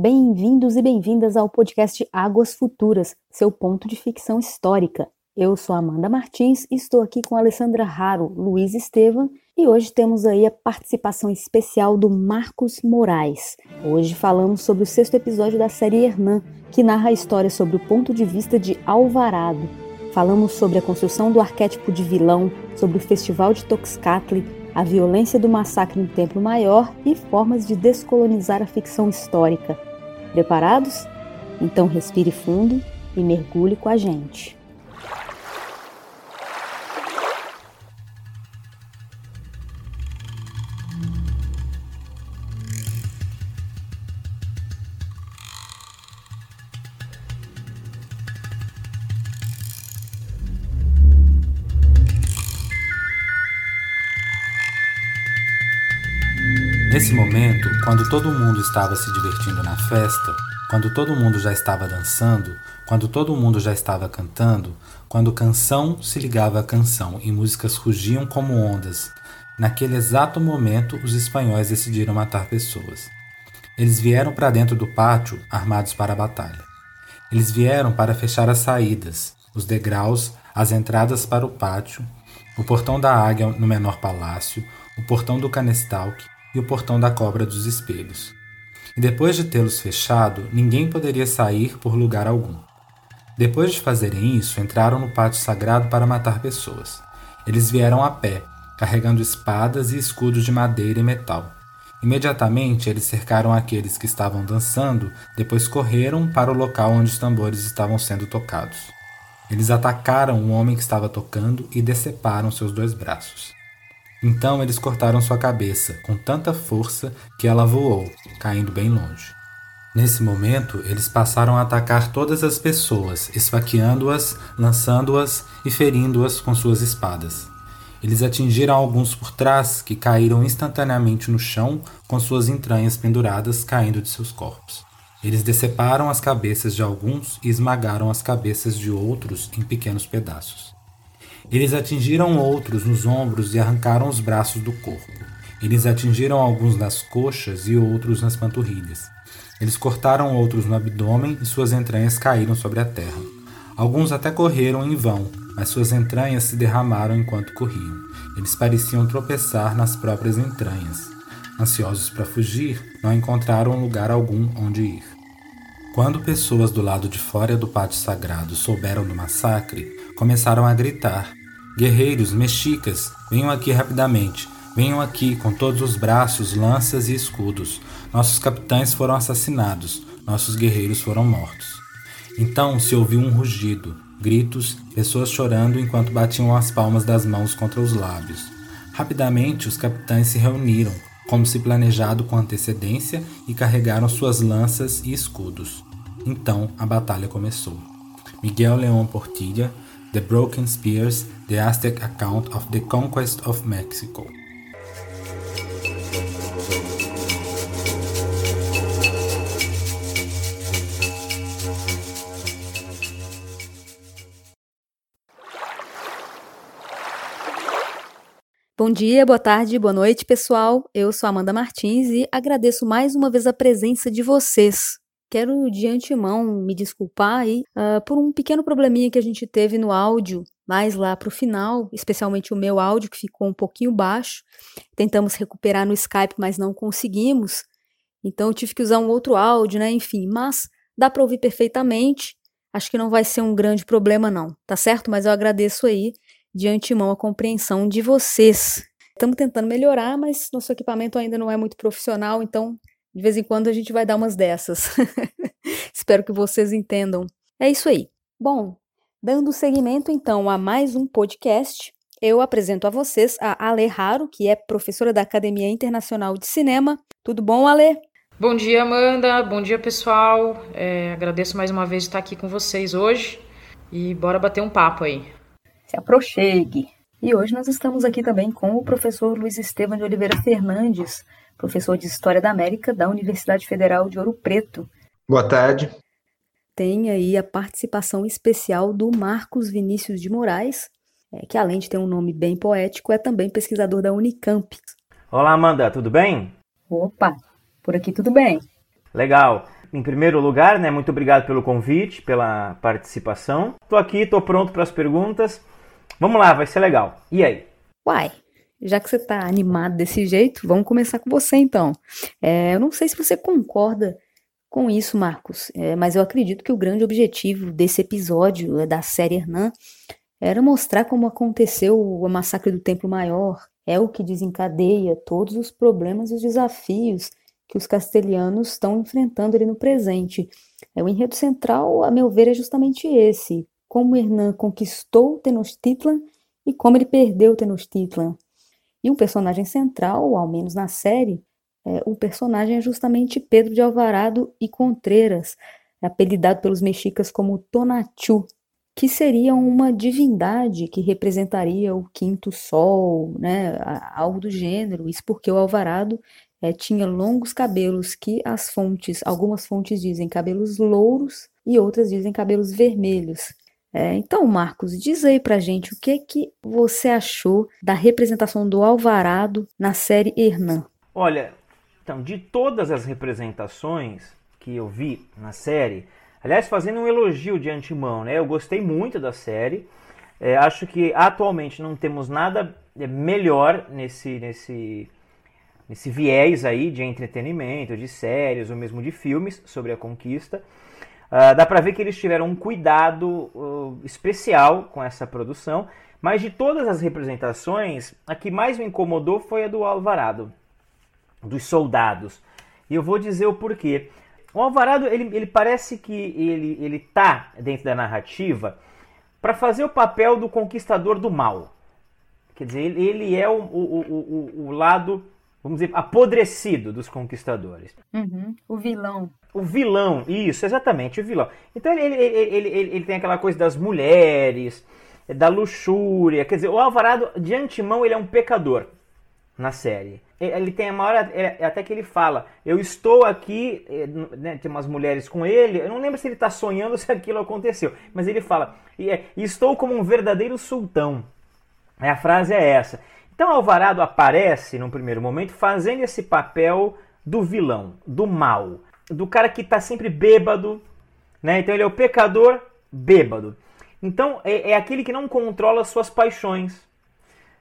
Bem-vindos e bem-vindas ao podcast Águas Futuras, seu ponto de ficção histórica. Eu sou Amanda Martins e estou aqui com Alessandra Raro, Luiz Estevam e hoje temos aí a participação especial do Marcos Moraes. Hoje falamos sobre o sexto episódio da série Hernan, que narra a história sobre o ponto de vista de Alvarado. Falamos sobre a construção do arquétipo de vilão, sobre o festival de Toxcatli, a violência do massacre no Templo Maior e formas de descolonizar a ficção histórica. Preparados? Então respire fundo e mergulhe com a gente. Quando todo mundo estava se divertindo na festa, quando todo mundo já estava dançando, quando todo mundo já estava cantando, quando canção se ligava a canção e músicas rugiam como ondas, naquele exato momento os espanhóis decidiram matar pessoas. Eles vieram para dentro do pátio armados para a batalha. Eles vieram para fechar as saídas, os degraus, as entradas para o pátio, o portão da águia no menor palácio, o portão do Canestalk o portão da cobra dos espelhos. E depois de tê-los fechado, ninguém poderia sair por lugar algum. Depois de fazerem isso, entraram no pátio sagrado para matar pessoas. Eles vieram a pé, carregando espadas e escudos de madeira e metal. Imediatamente eles cercaram aqueles que estavam dançando, depois correram para o local onde os tambores estavam sendo tocados. Eles atacaram o homem que estava tocando e deceparam seus dois braços. Então eles cortaram sua cabeça com tanta força que ela voou, caindo bem longe. Nesse momento, eles passaram a atacar todas as pessoas, esfaqueando-as, lançando-as e ferindo-as com suas espadas. Eles atingiram alguns por trás, que caíram instantaneamente no chão, com suas entranhas penduradas caindo de seus corpos. Eles deceparam as cabeças de alguns e esmagaram as cabeças de outros em pequenos pedaços. Eles atingiram outros nos ombros e arrancaram os braços do corpo. Eles atingiram alguns nas coxas e outros nas panturrilhas. Eles cortaram outros no abdômen e suas entranhas caíram sobre a terra. Alguns até correram em vão, mas suas entranhas se derramaram enquanto corriam. Eles pareciam tropeçar nas próprias entranhas. Ansiosos para fugir, não encontraram lugar algum onde ir. Quando pessoas do lado de fora do pátio sagrado souberam do massacre, começaram a gritar: Guerreiros, mexicas, venham aqui rapidamente. Venham aqui com todos os braços, lanças e escudos. Nossos capitães foram assassinados, nossos guerreiros foram mortos. Então se ouviu um rugido, gritos, pessoas chorando enquanto batiam as palmas das mãos contra os lábios. Rapidamente os capitães se reuniram, como se planejado com antecedência, e carregaram suas lanças e escudos. Então a batalha começou. Miguel León Portilla, The Broken Spears, The Aztec Account of the Conquest of Mexico. Bom dia, boa tarde, boa noite, pessoal. Eu sou Amanda Martins e agradeço mais uma vez a presença de vocês Quero de antemão me desculpar aí uh, por um pequeno probleminha que a gente teve no áudio, mais lá para o final, especialmente o meu áudio que ficou um pouquinho baixo. Tentamos recuperar no Skype, mas não conseguimos. Então eu tive que usar um outro áudio, né? Enfim, mas dá para ouvir perfeitamente. Acho que não vai ser um grande problema não, tá certo? Mas eu agradeço aí de antemão a compreensão de vocês. Estamos tentando melhorar, mas nosso equipamento ainda não é muito profissional, então de vez em quando a gente vai dar umas dessas. Espero que vocês entendam. É isso aí. Bom, dando seguimento então a mais um podcast, eu apresento a vocês a Ale Raro, que é professora da Academia Internacional de Cinema. Tudo bom, Ale? Bom dia, Amanda. Bom dia, pessoal. É, agradeço mais uma vez estar aqui com vocês hoje e bora bater um papo aí. Se aproxegue. E hoje nós estamos aqui também com o professor Luiz Estevam de Oliveira Fernandes, professor de História da América da Universidade Federal de Ouro Preto. Boa tarde. Tem aí a participação especial do Marcos Vinícius de Moraes, é, que além de ter um nome bem poético, é também pesquisador da Unicamp. Olá, Amanda, tudo bem? Opa, por aqui tudo bem. Legal. em primeiro lugar, né, muito obrigado pelo convite, pela participação. Tô aqui, tô pronto para as perguntas. Vamos lá, vai ser legal. E aí? Uai, já que você tá animado desse jeito, vamos começar com você então. É, eu não sei se você concorda com isso, Marcos, é, mas eu acredito que o grande objetivo desse episódio é, da série Hernan era mostrar como aconteceu o massacre do Templo Maior, é o que desencadeia todos os problemas e os desafios que os castelhanos estão enfrentando ali no presente. É, o enredo central, a meu ver, é justamente esse: como Hernan conquistou Tenochtitlan e como ele perdeu Tenochtitlan. E um personagem central, ao menos na série, é, o personagem é justamente Pedro de Alvarado e Contreras, apelidado pelos mexicas como Tonatiuh, que seria uma divindade que representaria o quinto sol, né, algo do gênero. Isso porque o Alvarado é, tinha longos cabelos que as fontes, algumas fontes dizem cabelos louros e outras dizem cabelos vermelhos. É, então, Marcos, diz aí pra gente o que que você achou da representação do Alvarado na série Hernan. Olha, então, de todas as representações que eu vi na série, aliás, fazendo um elogio de antemão, né? Eu gostei muito da série. É, acho que atualmente não temos nada é, melhor nesse, nesse nesse viés aí de entretenimento, de séries ou mesmo de filmes sobre a conquista. Uh, dá para ver que eles tiveram um cuidado uh, especial com essa produção, mas de todas as representações, a que mais me incomodou foi a do Alvarado, dos soldados. E eu vou dizer o porquê. O Alvarado, ele, ele parece que ele, ele tá dentro da narrativa para fazer o papel do conquistador do mal. Quer dizer, ele, ele é o, o, o, o lado vamos dizer, apodrecido dos conquistadores. Uhum. O vilão. O vilão, isso, exatamente, o vilão. Então ele, ele, ele, ele, ele tem aquela coisa das mulheres, da luxúria, quer dizer, o Alvarado, de antemão, ele é um pecador na série. Ele tem a maior. É, até que ele fala: Eu estou aqui. É, né, tem umas mulheres com ele. Eu não lembro se ele está sonhando se aquilo aconteceu. Mas ele fala: é, Estou como um verdadeiro sultão. A frase é essa. Então Alvarado aparece, num primeiro momento, fazendo esse papel do vilão, do mal, do cara que está sempre bêbado, né? Então ele é o pecador bêbado. Então é, é aquele que não controla suas paixões,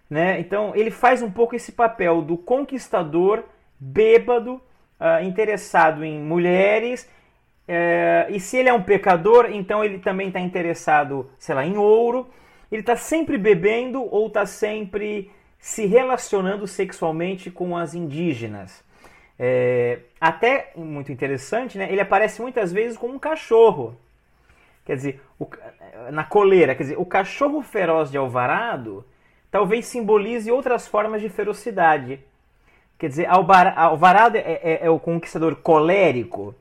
né? Então ele faz um pouco esse papel do conquistador bêbado, uh, interessado em mulheres. Uh, e se ele é um pecador, então ele também está interessado, sei lá, em ouro. Ele está sempre bebendo ou está sempre se relacionando sexualmente com as indígenas. É, até muito interessante, né? Ele aparece muitas vezes como um cachorro. Quer dizer, o, na coleira, quer dizer, o cachorro feroz de Alvarado talvez simbolize outras formas de ferocidade. Quer dizer, Alvarado é, é, é o conquistador colérico,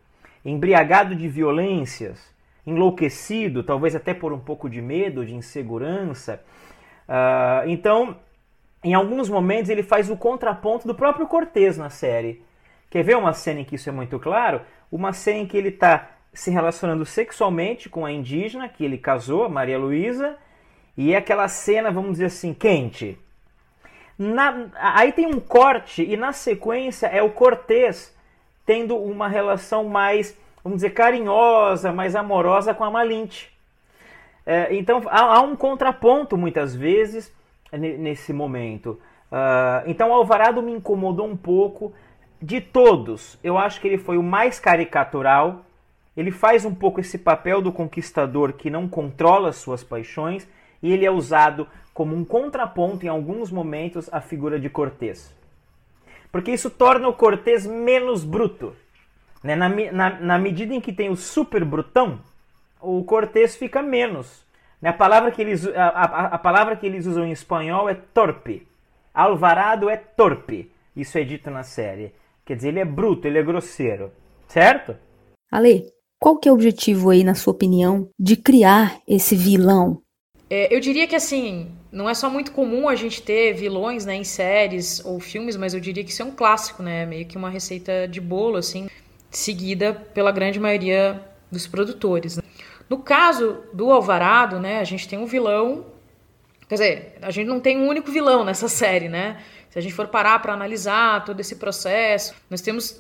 embriagado de violências, enlouquecido, talvez até por um pouco de medo, de insegurança. Uh, então, em alguns momentos ele faz o contraponto do próprio Cortez na série. Quer ver uma cena em que isso é muito claro? Uma cena em que ele está se relacionando sexualmente com a indígena que ele casou, a Maria Luísa, e é aquela cena, vamos dizer assim, quente. Na, aí tem um corte e na sequência é o Cortez tendo uma relação mais, vamos dizer, carinhosa, mais amorosa com a Malinte. É, então há, há um contraponto muitas vezes nesse momento. Uh, então Alvarado me incomodou um pouco. De todos, eu acho que ele foi o mais caricatural. Ele faz um pouco esse papel do conquistador que não controla suas paixões e ele é usado como um contraponto em alguns momentos à figura de Cortés. Porque isso torna o Cortés menos bruto. Né? Na, na, na medida em que tem o super brutão, o Cortés fica menos. A palavra, que eles, a, a, a palavra que eles usam em espanhol é torpe. Alvarado é torpe. Isso é dito na série. Quer dizer, ele é bruto, ele é grosseiro. Certo? Ale, qual que é o objetivo aí, na sua opinião, de criar esse vilão? É, eu diria que assim, não é só muito comum a gente ter vilões né, em séries ou filmes, mas eu diria que isso é um clássico, né? Meio que uma receita de bolo, assim, seguida pela grande maioria dos produtores. Né? No caso do Alvarado, né, a gente tem um vilão. Quer dizer, a gente não tem um único vilão nessa série, né? Se a gente for parar para analisar todo esse processo, nós temos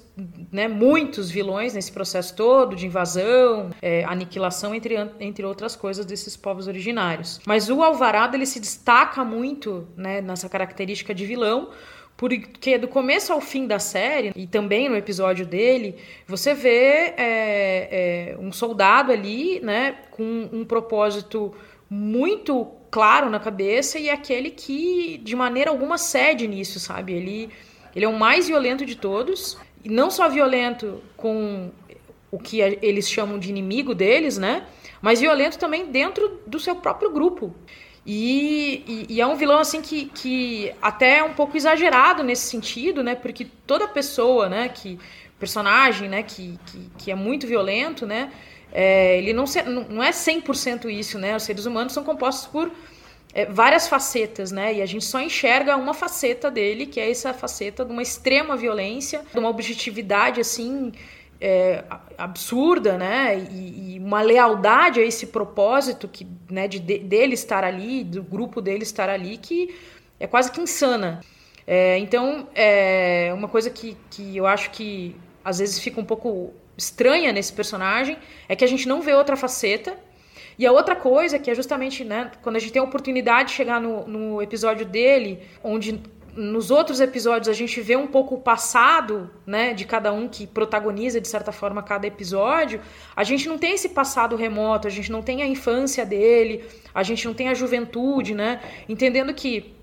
né, muitos vilões nesse processo todo de invasão, é, aniquilação, entre, entre outras coisas desses povos originários. Mas o Alvarado ele se destaca muito né, nessa característica de vilão, porque do começo ao fim da série, e também no episódio dele, você vê é, é, um soldado ali, né, com um propósito muito claro na cabeça e é aquele que, de maneira alguma, cede nisso, sabe? Ele, ele é o mais violento de todos, e não só violento com o que eles chamam de inimigo deles, né? Mas violento também dentro do seu próprio grupo. E, e, e, é um vilão assim que, que até é um pouco exagerado nesse sentido, né? Porque toda pessoa, né, que personagem, né, que, que, que é muito violento, né, é, ele não, se, não é 100% isso, né? Os seres humanos são compostos por é, várias facetas, né? E a gente só enxerga uma faceta dele, que é essa faceta de uma extrema violência, de uma objetividade assim é, absurda, né? E, e, uma lealdade a esse propósito que, né, de, dele estar ali, do grupo dele estar ali, que é quase que insana. É, então, é uma coisa que, que eu acho que às vezes fica um pouco estranha nesse personagem é que a gente não vê outra faceta. E a outra coisa que é justamente, né, quando a gente tem a oportunidade de chegar no, no episódio dele, onde nos outros episódios a gente vê um pouco o passado, né, de cada um que protagoniza de certa forma cada episódio. A gente não tem esse passado remoto, a gente não tem a infância dele, a gente não tem a juventude, né? Entendendo que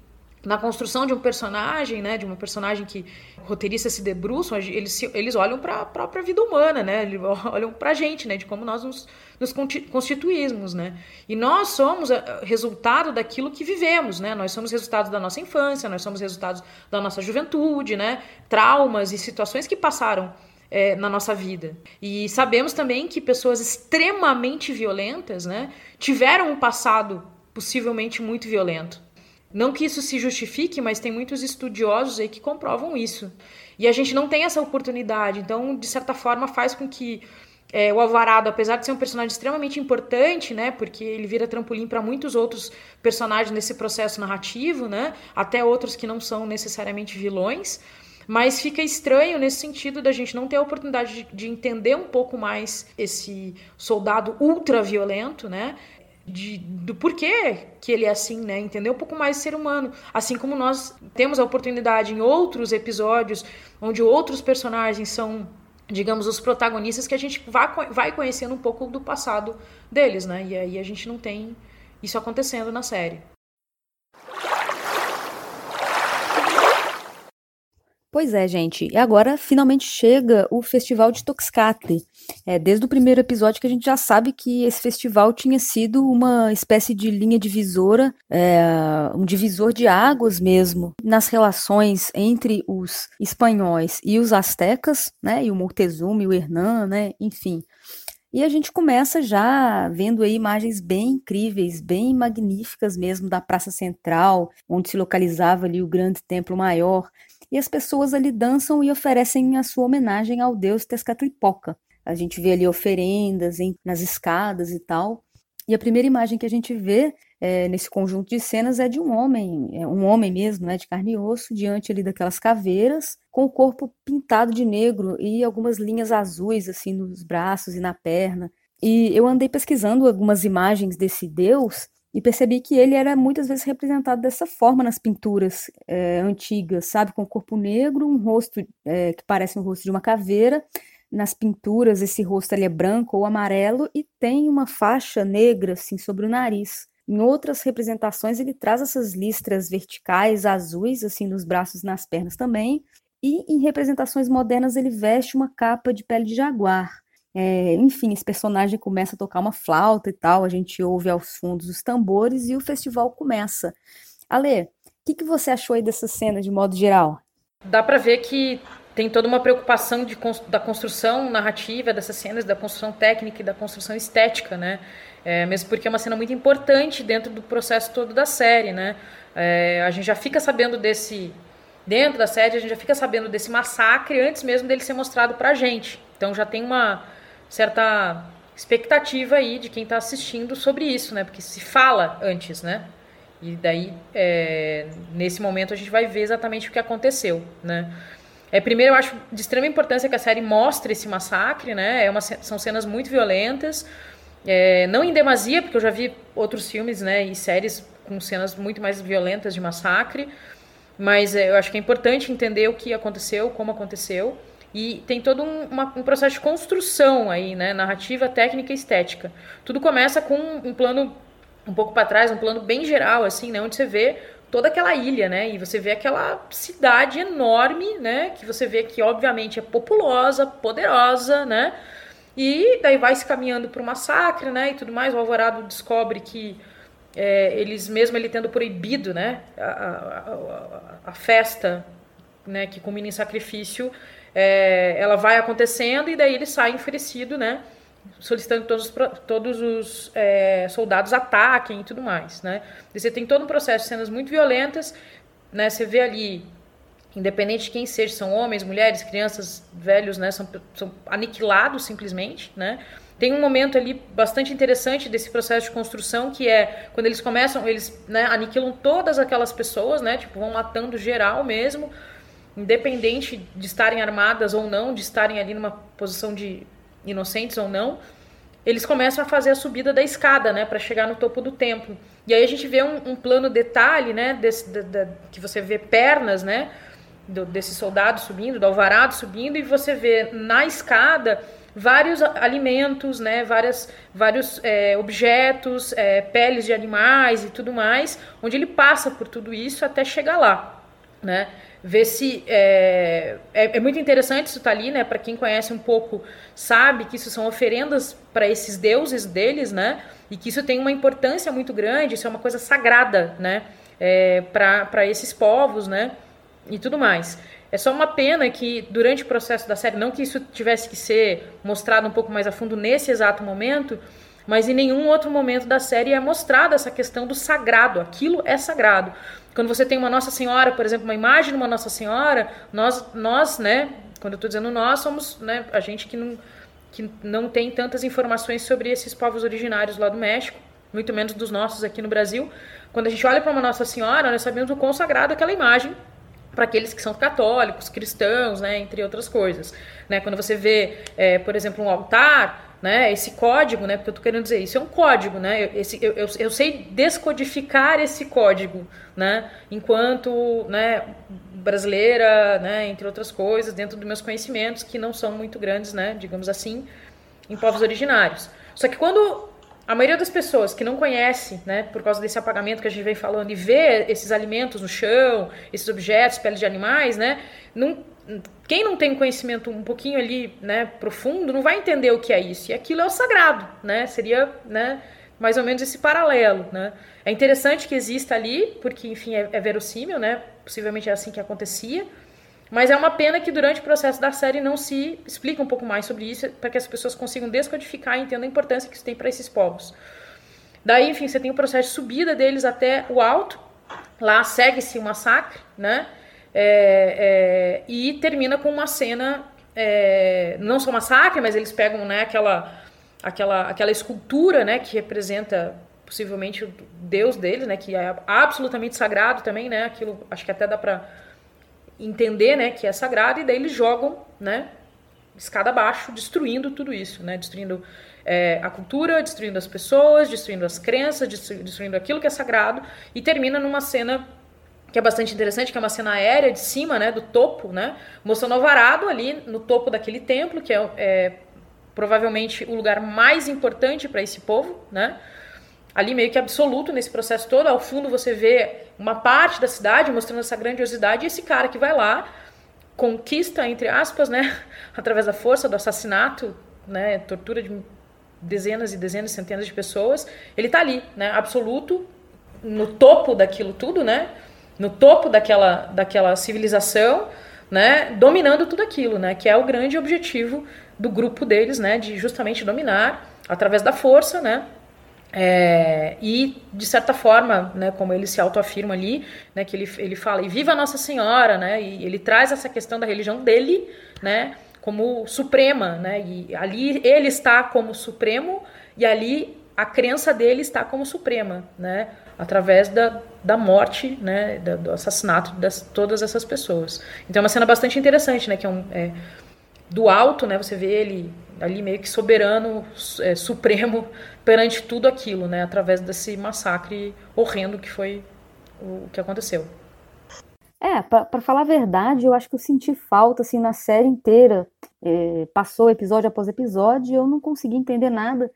na construção de um personagem, né, de uma personagem que roteirista se debruçam, eles, eles olham para a própria vida humana, né, eles olham para a gente, né, de como nós nos, nos constituímos, né, e nós somos eh, resultado daquilo que vivemos, né, nós somos resultado da nossa infância, nós somos resultados da nossa juventude, né, traumas e situações que passaram é, na nossa vida. E sabemos também que pessoas extremamente violentas, né, tiveram um passado possivelmente muito violento. Não que isso se justifique, mas tem muitos estudiosos aí que comprovam isso. E a gente não tem essa oportunidade. Então, de certa forma, faz com que é, o Alvarado, apesar de ser um personagem extremamente importante, né, porque ele vira trampolim para muitos outros personagens nesse processo narrativo, né, até outros que não são necessariamente vilões, mas fica estranho nesse sentido da gente não ter a oportunidade de, de entender um pouco mais esse soldado ultra violento, né, de, do porquê que ele é assim, né? Entender um pouco mais ser humano. Assim como nós temos a oportunidade em outros episódios, onde outros personagens são, digamos, os protagonistas, que a gente vai, vai conhecendo um pouco do passado deles, né? E aí a gente não tem isso acontecendo na série. Pois é, gente. E agora finalmente chega o Festival de Toxcatli. É, desde o primeiro episódio que a gente já sabe que esse festival tinha sido uma espécie de linha divisora, é, um divisor de águas mesmo, nas relações entre os espanhóis e os astecas, né? E o Moctezuma e o Hernán, né? Enfim. E a gente começa já vendo aí imagens bem incríveis, bem magníficas mesmo da Praça Central, onde se localizava ali o grande templo maior e as pessoas ali dançam e oferecem a sua homenagem ao deus Tezcatlipoca. A gente vê ali oferendas em, nas escadas e tal. E a primeira imagem que a gente vê é, nesse conjunto de cenas é de um homem, é um homem mesmo, né, de carne e osso, diante ali daquelas caveiras, com o corpo pintado de negro e algumas linhas azuis assim nos braços e na perna. E eu andei pesquisando algumas imagens desse deus e percebi que ele era muitas vezes representado dessa forma nas pinturas é, antigas, sabe? Com o corpo negro, um rosto é, que parece um rosto de uma caveira. Nas pinturas, esse rosto é branco ou amarelo e tem uma faixa negra assim sobre o nariz. Em outras representações, ele traz essas listras verticais azuis, assim, nos braços e nas pernas também. E em representações modernas, ele veste uma capa de pele de jaguar. É, enfim, esse personagem começa a tocar uma flauta e tal, a gente ouve aos fundos os tambores e o festival começa. Ale, o que, que você achou aí dessa cena de modo geral? Dá para ver que tem toda uma preocupação de, da construção narrativa dessas cenas, da construção técnica e da construção estética, né? É, mesmo porque é uma cena muito importante dentro do processo todo da série, né? É, a gente já fica sabendo desse dentro da série, a gente já fica sabendo desse massacre antes mesmo dele ser mostrado pra gente. Então já tem uma certa expectativa aí de quem está assistindo sobre isso, né? Porque se fala antes, né? E daí, é, nesse momento, a gente vai ver exatamente o que aconteceu, né? É, primeiro, eu acho de extrema importância que a série mostre esse massacre, né? É uma, são cenas muito violentas, é, não em demasia, porque eu já vi outros filmes né, e séries com cenas muito mais violentas de massacre, mas é, eu acho que é importante entender o que aconteceu, como aconteceu, e tem todo um, uma, um processo de construção aí, né? Narrativa, técnica e estética. Tudo começa com um plano um pouco para trás, um plano bem geral, assim, né? Onde você vê toda aquela ilha, né? E você vê aquela cidade enorme, né? Que você vê que, obviamente, é populosa, poderosa, né? E daí vai se caminhando para o massacre, né? E tudo mais. O Alvorado descobre que é, eles, mesmo ele tendo proibido, né? A, a, a, a festa, né? Que culmina em sacrifício, é, ela vai acontecendo e daí ele sai enfurecido, né? solicitando que todos, todos os é, soldados ataquem e tudo mais, né? Você tem todo um processo de cenas muito violentas, né? Você vê ali, independente de quem seja, são homens, mulheres, crianças, velhos, né? São, são aniquilados simplesmente, né? Tem um momento ali bastante interessante desse processo de construção que é quando eles começam, eles né, aniquilam todas aquelas pessoas, né? Tipo, vão matando geral mesmo, independente de estarem armadas ou não, de estarem ali numa posição de inocentes ou não, eles começam a fazer a subida da escada, né, para chegar no topo do templo. E aí a gente vê um, um plano detalhe, né, desse, de, de, que você vê pernas, né, do, desse soldado subindo, do alvarado subindo, e você vê na escada vários alimentos, né, várias, vários é, objetos, é, peles de animais e tudo mais, onde ele passa por tudo isso até chegar lá, né ver se é, é, é, muito interessante isso tá ali, né? Para quem conhece um pouco sabe que isso são oferendas para esses deuses deles, né? E que isso tem uma importância muito grande, isso é uma coisa sagrada, né? É, para esses povos, né? E tudo mais. É só uma pena que durante o processo da série, não que isso tivesse que ser mostrado um pouco mais a fundo nesse exato momento, mas em nenhum outro momento da série é mostrada essa questão do sagrado. Aquilo é sagrado. Quando você tem uma Nossa Senhora, por exemplo, uma imagem de uma Nossa Senhora, nós, nós né, quando eu estou dizendo nós, somos né, a gente que não, que não tem tantas informações sobre esses povos originários lá do México, muito menos dos nossos aqui no Brasil. Quando a gente olha para uma Nossa Senhora, nós sabemos o quão sagrado é aquela imagem para aqueles que são católicos, cristãos, né, entre outras coisas. Né? Quando você vê, é, por exemplo, um altar, né? Esse código, né? Porque eu tô querendo dizer, isso é um código, né? Esse, eu, eu, eu sei descodificar esse código, né? Enquanto, né? Brasileira, né? Entre outras coisas, dentro dos meus conhecimentos que não são muito grandes, né? Digamos assim, em povos originários. Só que quando a maioria das pessoas que não conhece, né, por causa desse apagamento que a gente vem falando, e vê esses alimentos no chão, esses objetos, peles de animais, né, não, quem não tem conhecimento um pouquinho ali, né, profundo, não vai entender o que é isso. E aquilo é o sagrado, né? Seria, né, mais ou menos esse paralelo, né? É interessante que exista ali, porque, enfim, é, é verossímil, né? Possivelmente é assim que acontecia. Mas é uma pena que durante o processo da série não se explica um pouco mais sobre isso, para que as pessoas consigam descodificar e entendam a importância que isso tem para esses povos. Daí, enfim, você tem o processo de subida deles até o alto. Lá segue-se o massacre, né? É, é, e termina com uma cena, é, não só massacre, mas eles pegam né, aquela, aquela, aquela escultura né, que representa possivelmente o deus deles, né, que é absolutamente sagrado também, né, aquilo acho que até dá para entender né, que é sagrado, e daí eles jogam né, escada abaixo, destruindo tudo isso, né, destruindo é, a cultura, destruindo as pessoas, destruindo as crenças, destruindo aquilo que é sagrado, e termina numa cena que é bastante interessante, que é uma cena aérea de cima, né, do topo, né, mostrando Alvarado ali no topo daquele templo, que é, é provavelmente o lugar mais importante para esse povo, né, ali meio que absoluto nesse processo todo. Ao fundo você vê uma parte da cidade mostrando essa grandiosidade e esse cara que vai lá conquista entre aspas, né, através da força do assassinato, né, tortura de dezenas e dezenas, centenas de pessoas, ele tá ali, né, absoluto no topo daquilo tudo, né? No topo daquela, daquela civilização, né, dominando tudo aquilo, né, que é o grande objetivo do grupo deles, né, de justamente dominar através da força, né, é, e de certa forma, né, como ele se autoafirma ali, né, que ele, ele fala e viva Nossa Senhora, né, e ele traz essa questão da religião dele, né, como suprema, né, e ali ele está como supremo e ali a crença dele está como suprema, né? Através da, da morte, né? Da, do assassinato de todas essas pessoas. Então é uma cena bastante interessante, né? Que é, um, é do alto, né? Você vê ele ali meio que soberano, é, supremo perante tudo aquilo, né? Através desse massacre horrendo que foi o que aconteceu. É, para falar a verdade, eu acho que eu senti falta, assim, na série inteira. É, passou episódio após episódio e eu não consegui entender nada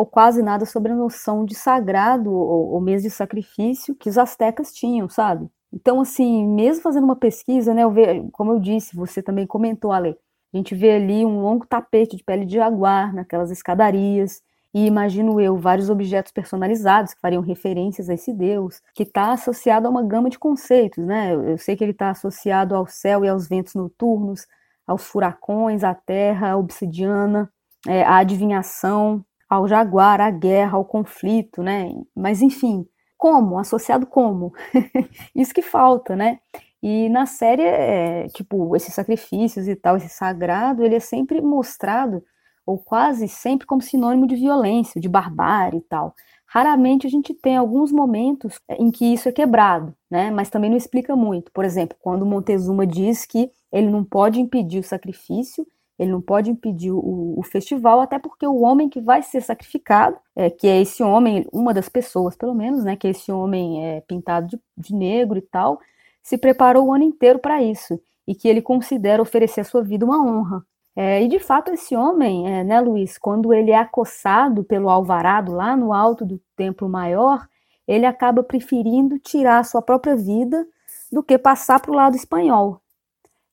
ou quase nada sobre a noção de sagrado ou, ou de sacrifício que os astecas tinham, sabe? Então, assim, mesmo fazendo uma pesquisa, né, eu ve, como eu disse, você também comentou, Ale, a gente vê ali um longo tapete de pele de jaguar naquelas escadarias, e imagino eu vários objetos personalizados que fariam referências a esse deus, que está associado a uma gama de conceitos, né? Eu, eu sei que ele está associado ao céu e aos ventos noturnos, aos furacões, à terra, à obsidiana, é, à adivinhação, ao jaguar, à guerra, ao conflito, né? Mas enfim, como? Associado como? Isso que falta, né? E na série, é, tipo, esses sacrifícios e tal, esse sagrado, ele é sempre mostrado, ou quase sempre, como sinônimo de violência, de barbárie e tal. Raramente a gente tem alguns momentos em que isso é quebrado, né? Mas também não explica muito. Por exemplo, quando Montezuma diz que ele não pode impedir o sacrifício, ele não pode impedir o, o, festival, até porque o homem que vai ser sacrificado, é, que é esse homem, uma das pessoas pelo menos, né, que é esse homem é, pintado de, de negro e tal, se preparou o ano inteiro para isso e que ele considera oferecer a sua vida uma honra. É, e de fato esse homem, é, né, Luiz, quando ele é acossado pelo alvarado lá no alto do templo maior, ele acaba preferindo tirar a sua própria vida do que passar para o lado espanhol.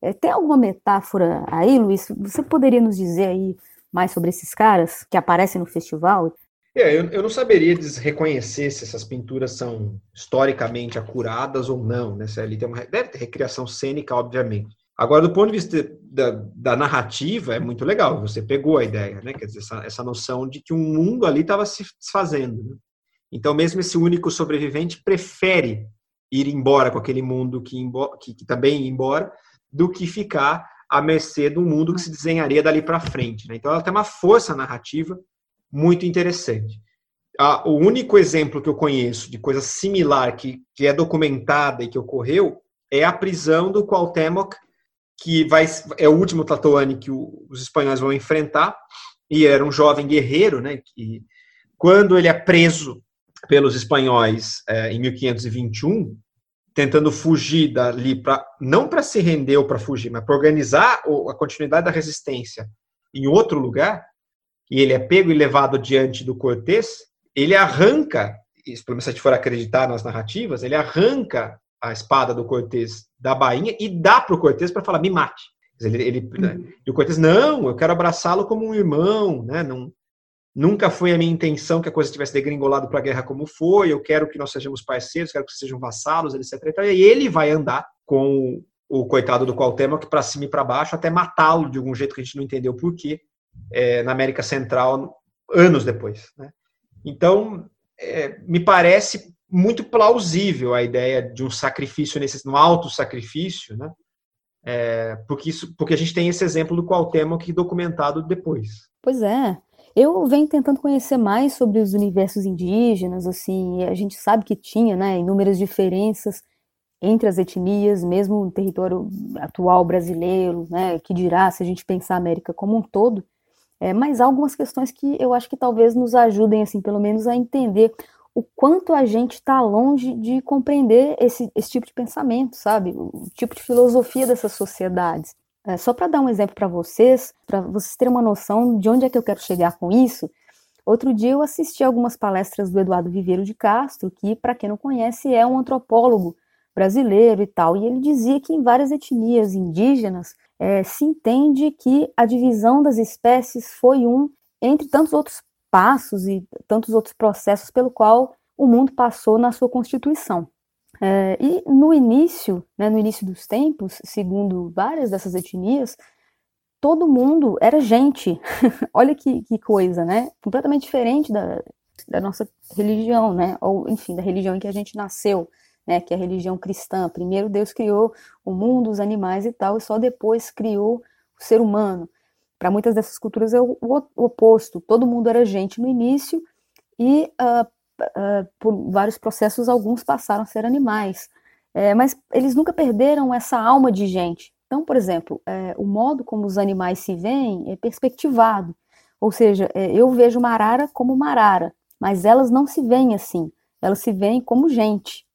É, tem alguma metáfora aí, Luiz? Você poderia nos dizer aí mais sobre esses caras que aparecem no festival? É, eu, eu não saberia reconhecer se essas pinturas são historicamente acuradas ou não. Né? Se ali tem uma, deve ter recriação cênica, obviamente. Agora, do ponto de vista da, da, narrativa, é muito legal. Você pegou a ideia, né? Quer dizer, essa, essa noção de que um mundo ali estava se desfazendo. Né? Então, mesmo esse único sobrevivente prefere ir embora com aquele mundo que, que, que também ia embora, do que ficar à mercê do mundo que se desenharia dali para frente. Né? Então, ela tem uma força narrativa muito interessante. Ah, o único exemplo que eu conheço de coisa similar que, que é documentada e que ocorreu é a prisão do Cuauhtémoc, que vai, é o último Tlatoani que o, os espanhóis vão enfrentar, e era um jovem guerreiro, né, que quando ele é preso pelos espanhóis é, em 1521, tentando fugir dali para não para se render ou para fugir, mas para organizar a continuidade da resistência em outro lugar, e ele é pego e levado diante do Cortés, ele arranca, pelo menos se a gente for acreditar nas narrativas, ele arranca a espada do Cortés da bainha e dá para o Cortés para falar, me mate. Ele, ele, uhum. E o Cortés, não, eu quero abraçá-lo como um irmão, né? Não, Nunca foi a minha intenção que a coisa tivesse degringolado para a guerra como foi. Eu quero que nós sejamos parceiros, quero que sejam vassalos, etc. E ele vai andar com o coitado do Cuauhtémoc para cima e para baixo até matá-lo de algum jeito que a gente não entendeu por quê é, na América Central anos depois. Né? Então, é, me parece muito plausível a ideia de um sacrifício, nesse, um alto sacrifício, né? É, porque, isso, porque a gente tem esse exemplo do Cuauhtémoc documentado depois. Pois é, eu venho tentando conhecer mais sobre os universos indígenas, assim, a gente sabe que tinha, né, inúmeras diferenças entre as etnias, mesmo no território atual brasileiro, né, que dirá se a gente pensar a América como um todo, é, mas há algumas questões que eu acho que talvez nos ajudem, assim, pelo menos a entender o quanto a gente está longe de compreender esse, esse tipo de pensamento, sabe? O tipo de filosofia dessas sociedades. É, só para dar um exemplo para vocês, para vocês terem uma noção de onde é que eu quero chegar com isso, outro dia eu assisti algumas palestras do Eduardo Viveiro de Castro, que, para quem não conhece, é um antropólogo brasileiro e tal, e ele dizia que em várias etnias indígenas é, se entende que a divisão das espécies foi um, entre tantos outros passos e tantos outros processos pelo qual o mundo passou na sua constituição. É, e no início, né, no início dos tempos, segundo várias dessas etnias, todo mundo era gente. Olha que, que, coisa, né? Completamente diferente da, da nossa religião, né? Ou, enfim, da religião em que a gente nasceu, né? Que é a religião cristã. Primeiro Deus criou o mundo, os animais e tal, e só depois criou o ser humano. Para muitas dessas culturas é o, o oposto. Todo mundo era gente no início, e uh, uh, por vários processos alguns passaram a ser animais. É, mas eles nunca perderam essa alma de gente. Então, por exemplo, é, o modo como os animais se veem é perspectivado. Ou seja, é, eu vejo uma arara como uma arara, mas elas não se veem assim. Elas se veem como gente.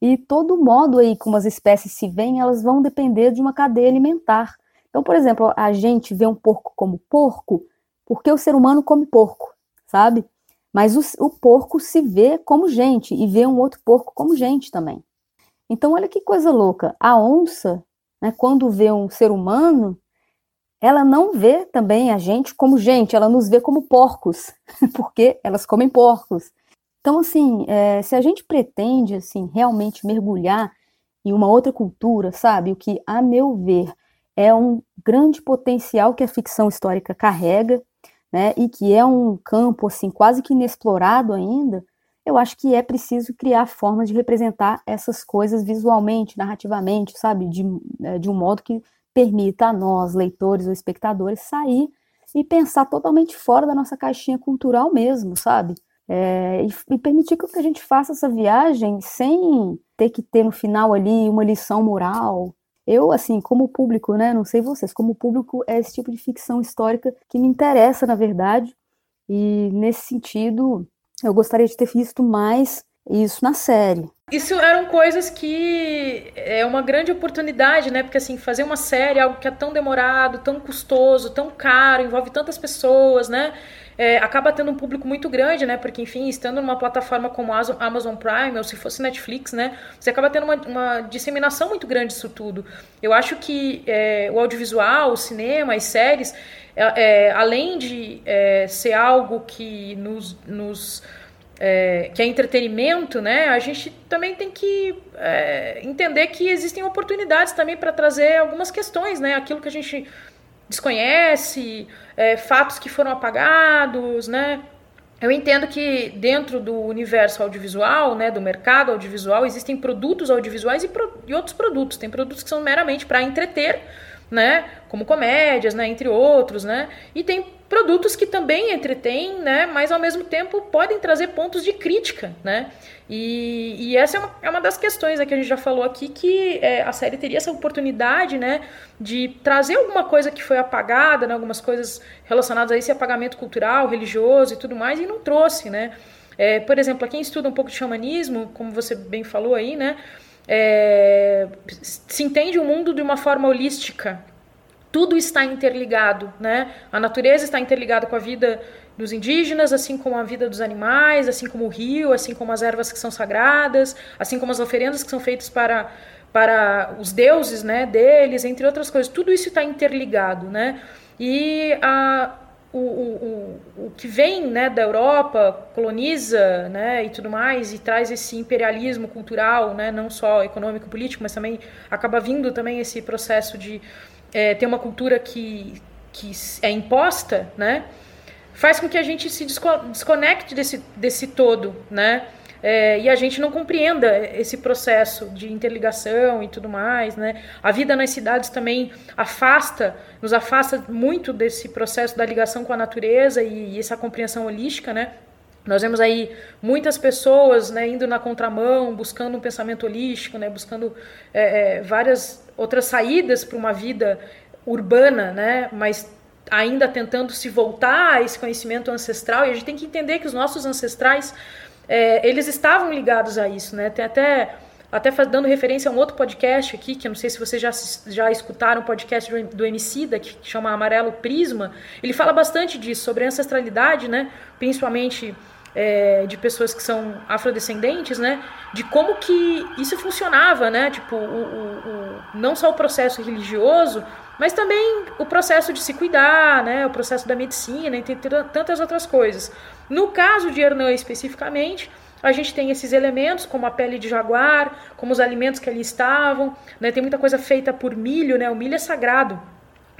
E todo modo aí como as espécies se veem, elas vão depender de uma cadeia alimentar. Então, por exemplo, a gente vê um porco como porco porque o ser humano come porco, sabe? Mas o, o porco se vê como gente e vê um outro porco como gente também. Então, olha que coisa louca. A onça, né, quando vê um ser humano, ela não vê também a gente como gente, ela nos vê como porcos, porque elas comem porcos. Então, assim, é, se a gente pretende, assim, realmente mergulhar em uma outra cultura, sabe, o que, a meu ver, é um grande potencial que a ficção histórica carrega, né, e que é um campo, assim, quase que inexplorado ainda, eu acho que é preciso criar formas de representar essas coisas visualmente, narrativamente, sabe, de, é, de um modo que permita a nós, leitores ou espectadores, sair e pensar totalmente fora da nossa caixinha cultural mesmo, sabe? É, e, e, permitir que a gente faça essa viagem sem ter que ter no final ali uma lição moral. Eu, assim, como público, né, não sei vocês, como público, é esse tipo de ficção histórica que me interessa, na verdade, e nesse sentido, eu gostaria de ter visto mais isso na série. Isso eram coisas que é uma grande oportunidade, né? Porque assim, fazer uma série, algo que é tão demorado, tão custoso, tão caro, envolve tantas pessoas, né? É, acaba tendo um público muito grande, né? Porque, enfim, estando numa plataforma como a Amazon Prime, ou se fosse Netflix, né? Você acaba tendo uma, uma disseminação muito grande disso tudo. Eu acho que é, o audiovisual, o cinema, as séries, é, é além de é, ser algo que nos, nos é, que é entretenimento, né, a gente também tem que é, entender que existem oportunidades também para trazer algumas questões, né, aquilo que a gente desconhece, é, fatos que foram apagados, né. Eu entendo que dentro do universo audiovisual, né, do mercado audiovisual, existem produtos audiovisuais e, pro, e outros produtos. Tem produtos que são meramente para entreter, né, como comédias, né, entre outros, né, e tem produtos que também entretêm, né, mas ao mesmo tempo podem trazer pontos de crítica, né? E, e essa é uma, é uma, das questões né, que a gente já falou aqui, que é, a série teria essa oportunidade, né, de trazer alguma coisa que foi apagada, né, algumas coisas relacionadas a esse apagamento cultural, religioso e tudo mais, e não trouxe, né? É, por exemplo, quem estuda um pouco de xamanismo, como você bem falou aí, né, é, se entende o mundo de uma forma holística, tudo está interligado, né? A natureza está interligada com a vida dos indígenas, assim como a vida dos animais, assim como o rio, assim como as ervas que são sagradas, assim como as oferendas que são feitas para para os deuses, né, deles, entre outras coisas. Tudo isso está interligado, né? E a, o, o, o, que vem né, da Europa coloniza né, e tudo mais e traz esse imperialismo cultural, né, não só econômico político, mas também acaba vindo também esse processo de é, ter uma cultura que, que é imposta, né, faz com que a gente se desconecte desse, desse todo, né, é, e a gente não compreenda esse processo de interligação e tudo mais, né? A vida nas cidades também afasta, nos afasta muito desse processo da ligação com a natureza e, e essa compreensão holística, né? Nós vemos aí muitas pessoas né, indo na contramão, buscando um pensamento holístico, né, buscando é, é, várias outras saídas para uma vida urbana, né, mas ainda tentando se voltar a esse conhecimento ancestral. E a gente tem que entender que os nossos ancestrais, é, eles estavam ligados a isso. Né? Tem até, até dando referência a um outro podcast aqui, que eu não sei se vocês já, já escutaram o podcast do, do Emicida, que chama Amarelo Prisma. Ele fala bastante disso, sobre ancestralidade, né? principalmente é, de pessoas que são afrodescendentes, né? De como que isso funcionava, né? Tipo, o, o, o, não só o processo religioso, mas também o processo de se cuidar, né? O processo da medicina, entre tantas outras coisas. No caso de Hernan especificamente, a gente tem esses elementos, como a pele de jaguar, como os alimentos que ali estavam, né? Tem muita coisa feita por milho, né? O milho é sagrado,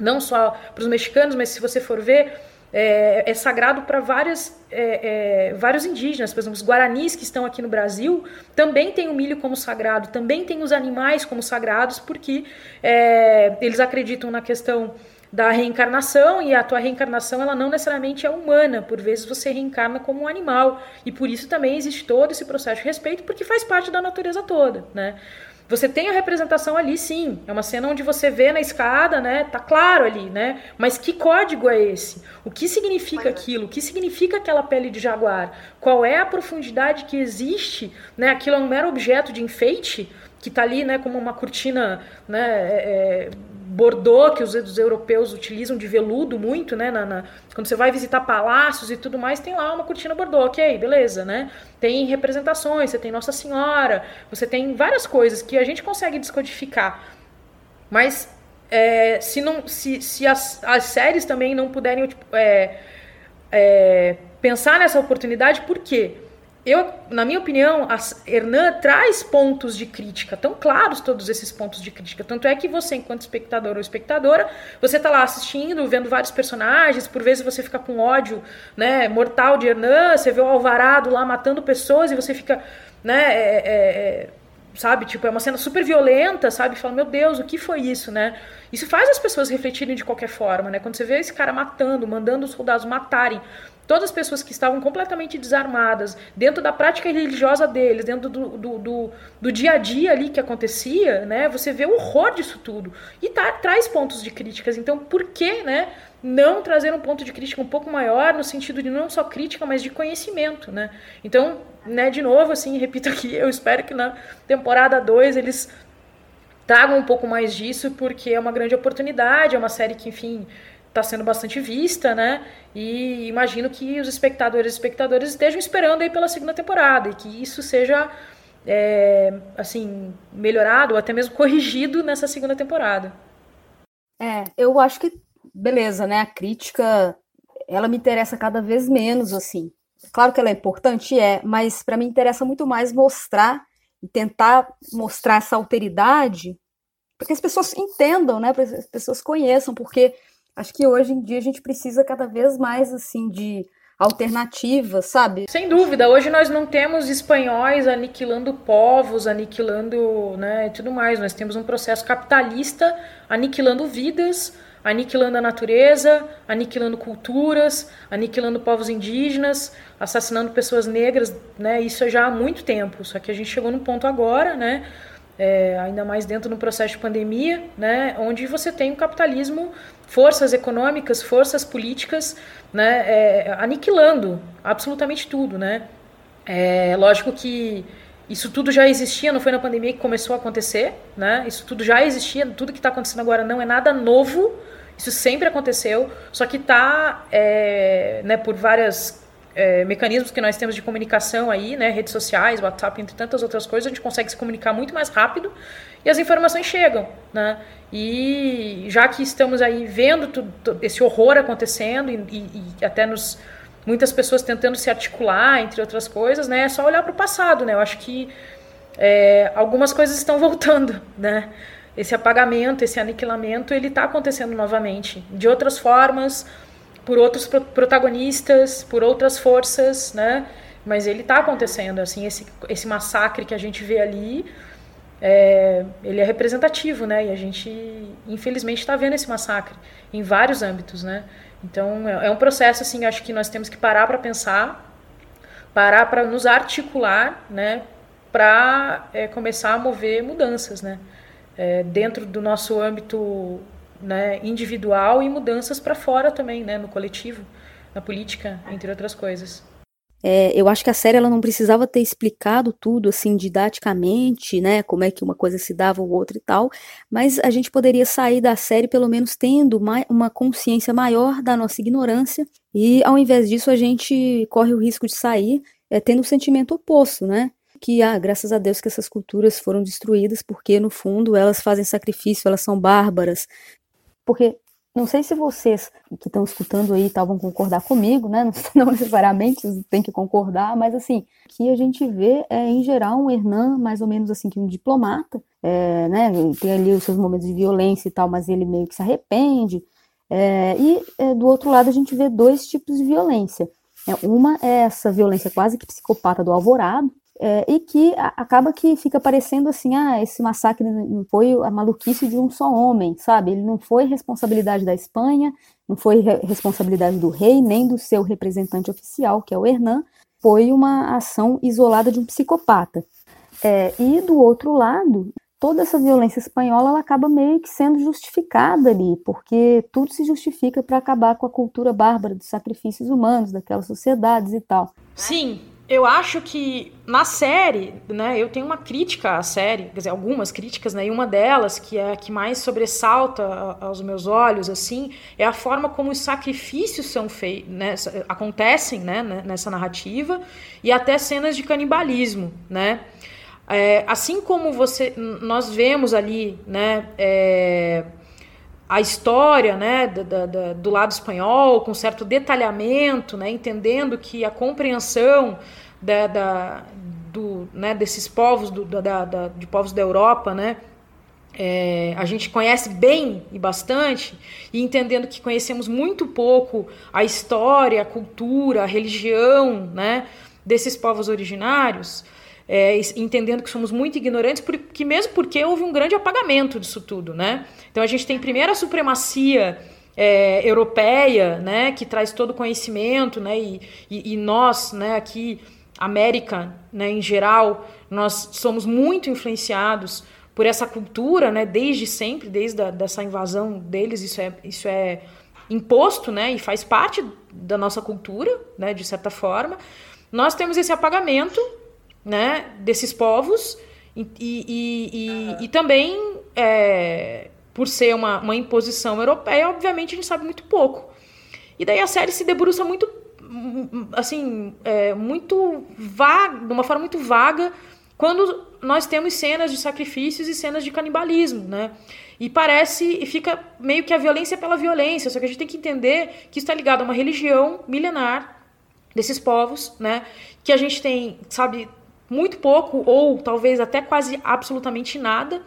não só para os mexicanos, mas se você for ver é, é sagrado para várias, é, é, vários indígenas, por exemplo, os guaranis que estão aqui no Brasil também têm o milho como sagrado, também têm os animais como sagrados, porque é, eles acreditam na questão da reencarnação e a tua reencarnação ela não necessariamente é humana, por vezes você reencarna como um animal. E por isso também existe todo esse processo de respeito porque faz parte da natureza toda, né? Você tem a representação ali, sim. É uma cena onde você vê na escada, né? Tá claro ali, né? Mas que código é esse? O que significa aquilo? O que significa aquela pele de jaguar? Qual é a profundidade que existe? Né? Aquilo é um mero objeto de enfeite que tá ali, né? Como uma cortina, né? É, é Bordeaux, que os, os, europeus utilizam de veludo muito, né? Na, na, quando você vai visitar palácios e tudo mais, tem lá uma cortina Bordeaux, ok, beleza, né? Tem representações, você tem Nossa Senhora, você tem várias coisas que a gente consegue descodificar. Mas é, se, não, se, se as, as séries também não puderem tipo, é, é, pensar nessa oportunidade, por quê? Eu, na minha opinião, a Hernan traz pontos de crítica, tão claros todos esses pontos de crítica. Tanto é que você, enquanto espectador ou espectadora, você tá lá assistindo, vendo vários personagens, por vezes você fica com ódio né, mortal de Hernan, você vê o Alvarado lá matando pessoas e você fica, né, é, é, é sabe, tipo, é uma cena super violenta, sabe, fala, meu Deus, o que foi isso, né? Isso faz as pessoas refletirem de qualquer forma, né? Quando você vê esse cara matando, mandando os soldados matarem Todas as pessoas que estavam completamente desarmadas, dentro da prática religiosa deles, dentro do, do, do, do dia a dia ali que acontecia, né? Você vê o horror disso tudo. E tá, traz pontos de críticas. Então, por que, né? Não trazer um ponto de crítica um pouco maior, no sentido de não só crítica, mas de conhecimento, né? Então, né, de novo, assim, repito aqui, eu espero que na temporada 2 eles tragam um pouco mais disso, porque é uma grande oportunidade, é uma série que, enfim, está sendo bastante vista, né? E imagino que os espectadores e espectadores estejam esperando aí pela segunda temporada e que isso seja é, assim melhorado ou até mesmo corrigido nessa segunda temporada. É, eu acho que beleza, né? A crítica ela me interessa cada vez menos assim. Claro que ela é importante, é, mas para mim interessa muito mais mostrar e tentar mostrar essa alteridade para que as pessoas entendam, né? Para que as pessoas conheçam, porque acho que hoje em dia a gente precisa cada vez mais assim de alternativas, sabe? Sem dúvida. Hoje nós não temos espanhóis aniquilando povos, aniquilando, né, e tudo mais. Nós temos um processo capitalista aniquilando vidas, aniquilando a natureza, aniquilando culturas, aniquilando povos indígenas, assassinando pessoas negras, né? Isso é já há muito tempo. Só que a gente chegou num ponto agora, né? É, ainda mais dentro do processo de pandemia, né, onde você tem o capitalismo forças econômicas, forças políticas, né, é, aniquilando absolutamente tudo, né. É lógico que isso tudo já existia, não foi na pandemia que começou a acontecer, né? Isso tudo já existia, tudo que está acontecendo agora não é nada novo, isso sempre aconteceu, só que está, é, né, por várias é, mecanismos que nós temos de comunicação aí, né, redes sociais, WhatsApp, entre tantas outras coisas, a gente consegue se comunicar muito mais rápido e as informações chegam, né? E já que estamos aí vendo tudo, esse horror acontecendo e, e, e, até nos muitas pessoas tentando se articular, entre outras coisas, né? É só olhar para o passado, né? Eu acho que é, algumas coisas estão voltando, né? Esse apagamento, esse aniquilamento, ele está acontecendo novamente, de outras formas, por outros protagonistas, por outras forças, né? Mas ele está acontecendo, assim, esse, esse massacre que a gente vê ali, é, ele é representativo, né? E a gente, infelizmente, está vendo esse massacre em vários âmbitos, né? Então, é, é um processo, assim, acho que nós temos que parar para pensar, parar para nos articular, né? Para é, começar a mover mudanças, né? É, dentro do nosso âmbito né, individual e mudanças para fora também, né? No coletivo, na política, entre outras coisas. É, eu acho que a série ela não precisava ter explicado tudo assim didaticamente, né, como é que uma coisa se dava ou outra e tal, mas a gente poderia sair da série pelo menos tendo uma consciência maior da nossa ignorância e ao invés disso a gente corre o risco de sair é, tendo o um sentimento oposto, né? Que, ah, graças a Deus que essas culturas foram destruídas, porque no fundo elas fazem sacrifício, elas são bárbaras. Porque não sei se vocês que estão escutando aí tal vão concordar comigo, né? Não necessariamente tem que concordar, mas assim, que a gente vê é em geral um Hernan mais ou menos assim que um diplomata, é, né? Tem ali os seus momentos de violência e tal, mas ele meio que se arrepende. É, e é, do outro lado a gente vê dois tipos de violência. É, uma é essa violência quase que psicopata do Alvorado, é, e que acaba que fica parecendo assim, ah, esse massacre não foi a maluquice de um só homem, sabe? Ele não foi responsabilidade da Espanha, não foi re responsabilidade do rei, nem do seu representante oficial, que é o Hernan, foi uma ação isolada de um psicopata. É, e do outro lado, toda essa violência espanhola ela acaba meio que sendo justificada ali, porque tudo se justifica para acabar com a cultura bárbara dos sacrifícios humanos, daquelas sociedades e tal. Sim, eu acho que na série, né, eu tenho uma crítica à série, quer dizer, algumas críticas, né, e uma delas, que é a que mais sobressalta aos meus olhos, assim, é a forma como os sacrifícios são feitos, né, acontecem, né, nessa narrativa, e até cenas de canibalismo, né, é, assim como você, nós vemos ali, né, é, a história né, da, da, do lado espanhol, com certo detalhamento, né, entendendo que a compreensão da, da do, né, desses povos, do, da, da, de povos da Europa, né, é, a gente conhece bem e bastante, e entendendo que conhecemos muito pouco a história, a cultura, a religião né, desses povos originários, é, entendendo que somos muito ignorantes, porque mesmo porque houve um grande apagamento disso tudo, né? Então a gente tem primeiro a supremacia é, europeia, né, que traz todo o conhecimento, né, e, e, e nós, né, aqui América, né, em geral, nós somos muito influenciados por essa cultura, né, desde sempre, desde a, dessa invasão deles, isso é, isso é imposto, né, e faz parte da nossa cultura, né, de certa forma. Nós temos esse apagamento né, desses povos e, e, e, e também é, por ser uma, uma imposição europeia, obviamente a gente sabe muito pouco. E daí a série se debruça muito, assim, é, muito vaga, de uma forma muito vaga, quando nós temos cenas de sacrifícios e cenas de canibalismo, né? E parece, e fica meio que a violência pela violência, só que a gente tem que entender que está ligado a uma religião milenar desses povos, né? Que a gente tem, sabe, muito pouco ou talvez até quase absolutamente nada.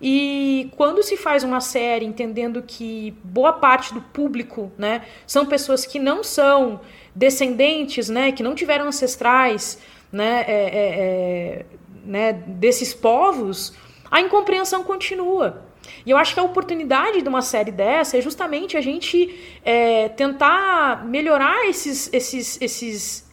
E quando se faz uma série entendendo que boa parte do público, né, são pessoas que não são descendentes, né, que não tiveram ancestrais, né, é, é, é, né, desses povos, a incompreensão continua. E eu acho que a oportunidade de uma série dessa é justamente a gente é, tentar melhorar esses, esses, esses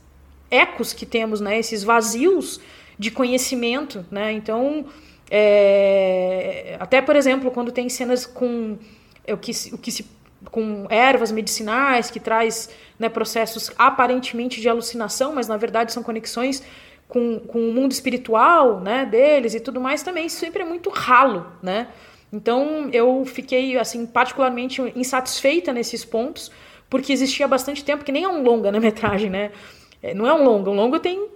ecos que temos, né, esses vazios de conhecimento, né? Então, é, até por exemplo, quando tem cenas com é, o que, o que se com ervas medicinais que traz né, processos aparentemente de alucinação, mas na verdade são conexões com, com o mundo espiritual né, deles e tudo mais também sempre é muito ralo, né? Então eu fiquei assim particularmente insatisfeita nesses pontos porque existia bastante tempo que nem é um longa na metragem, né? É, não é um longa, um longa tem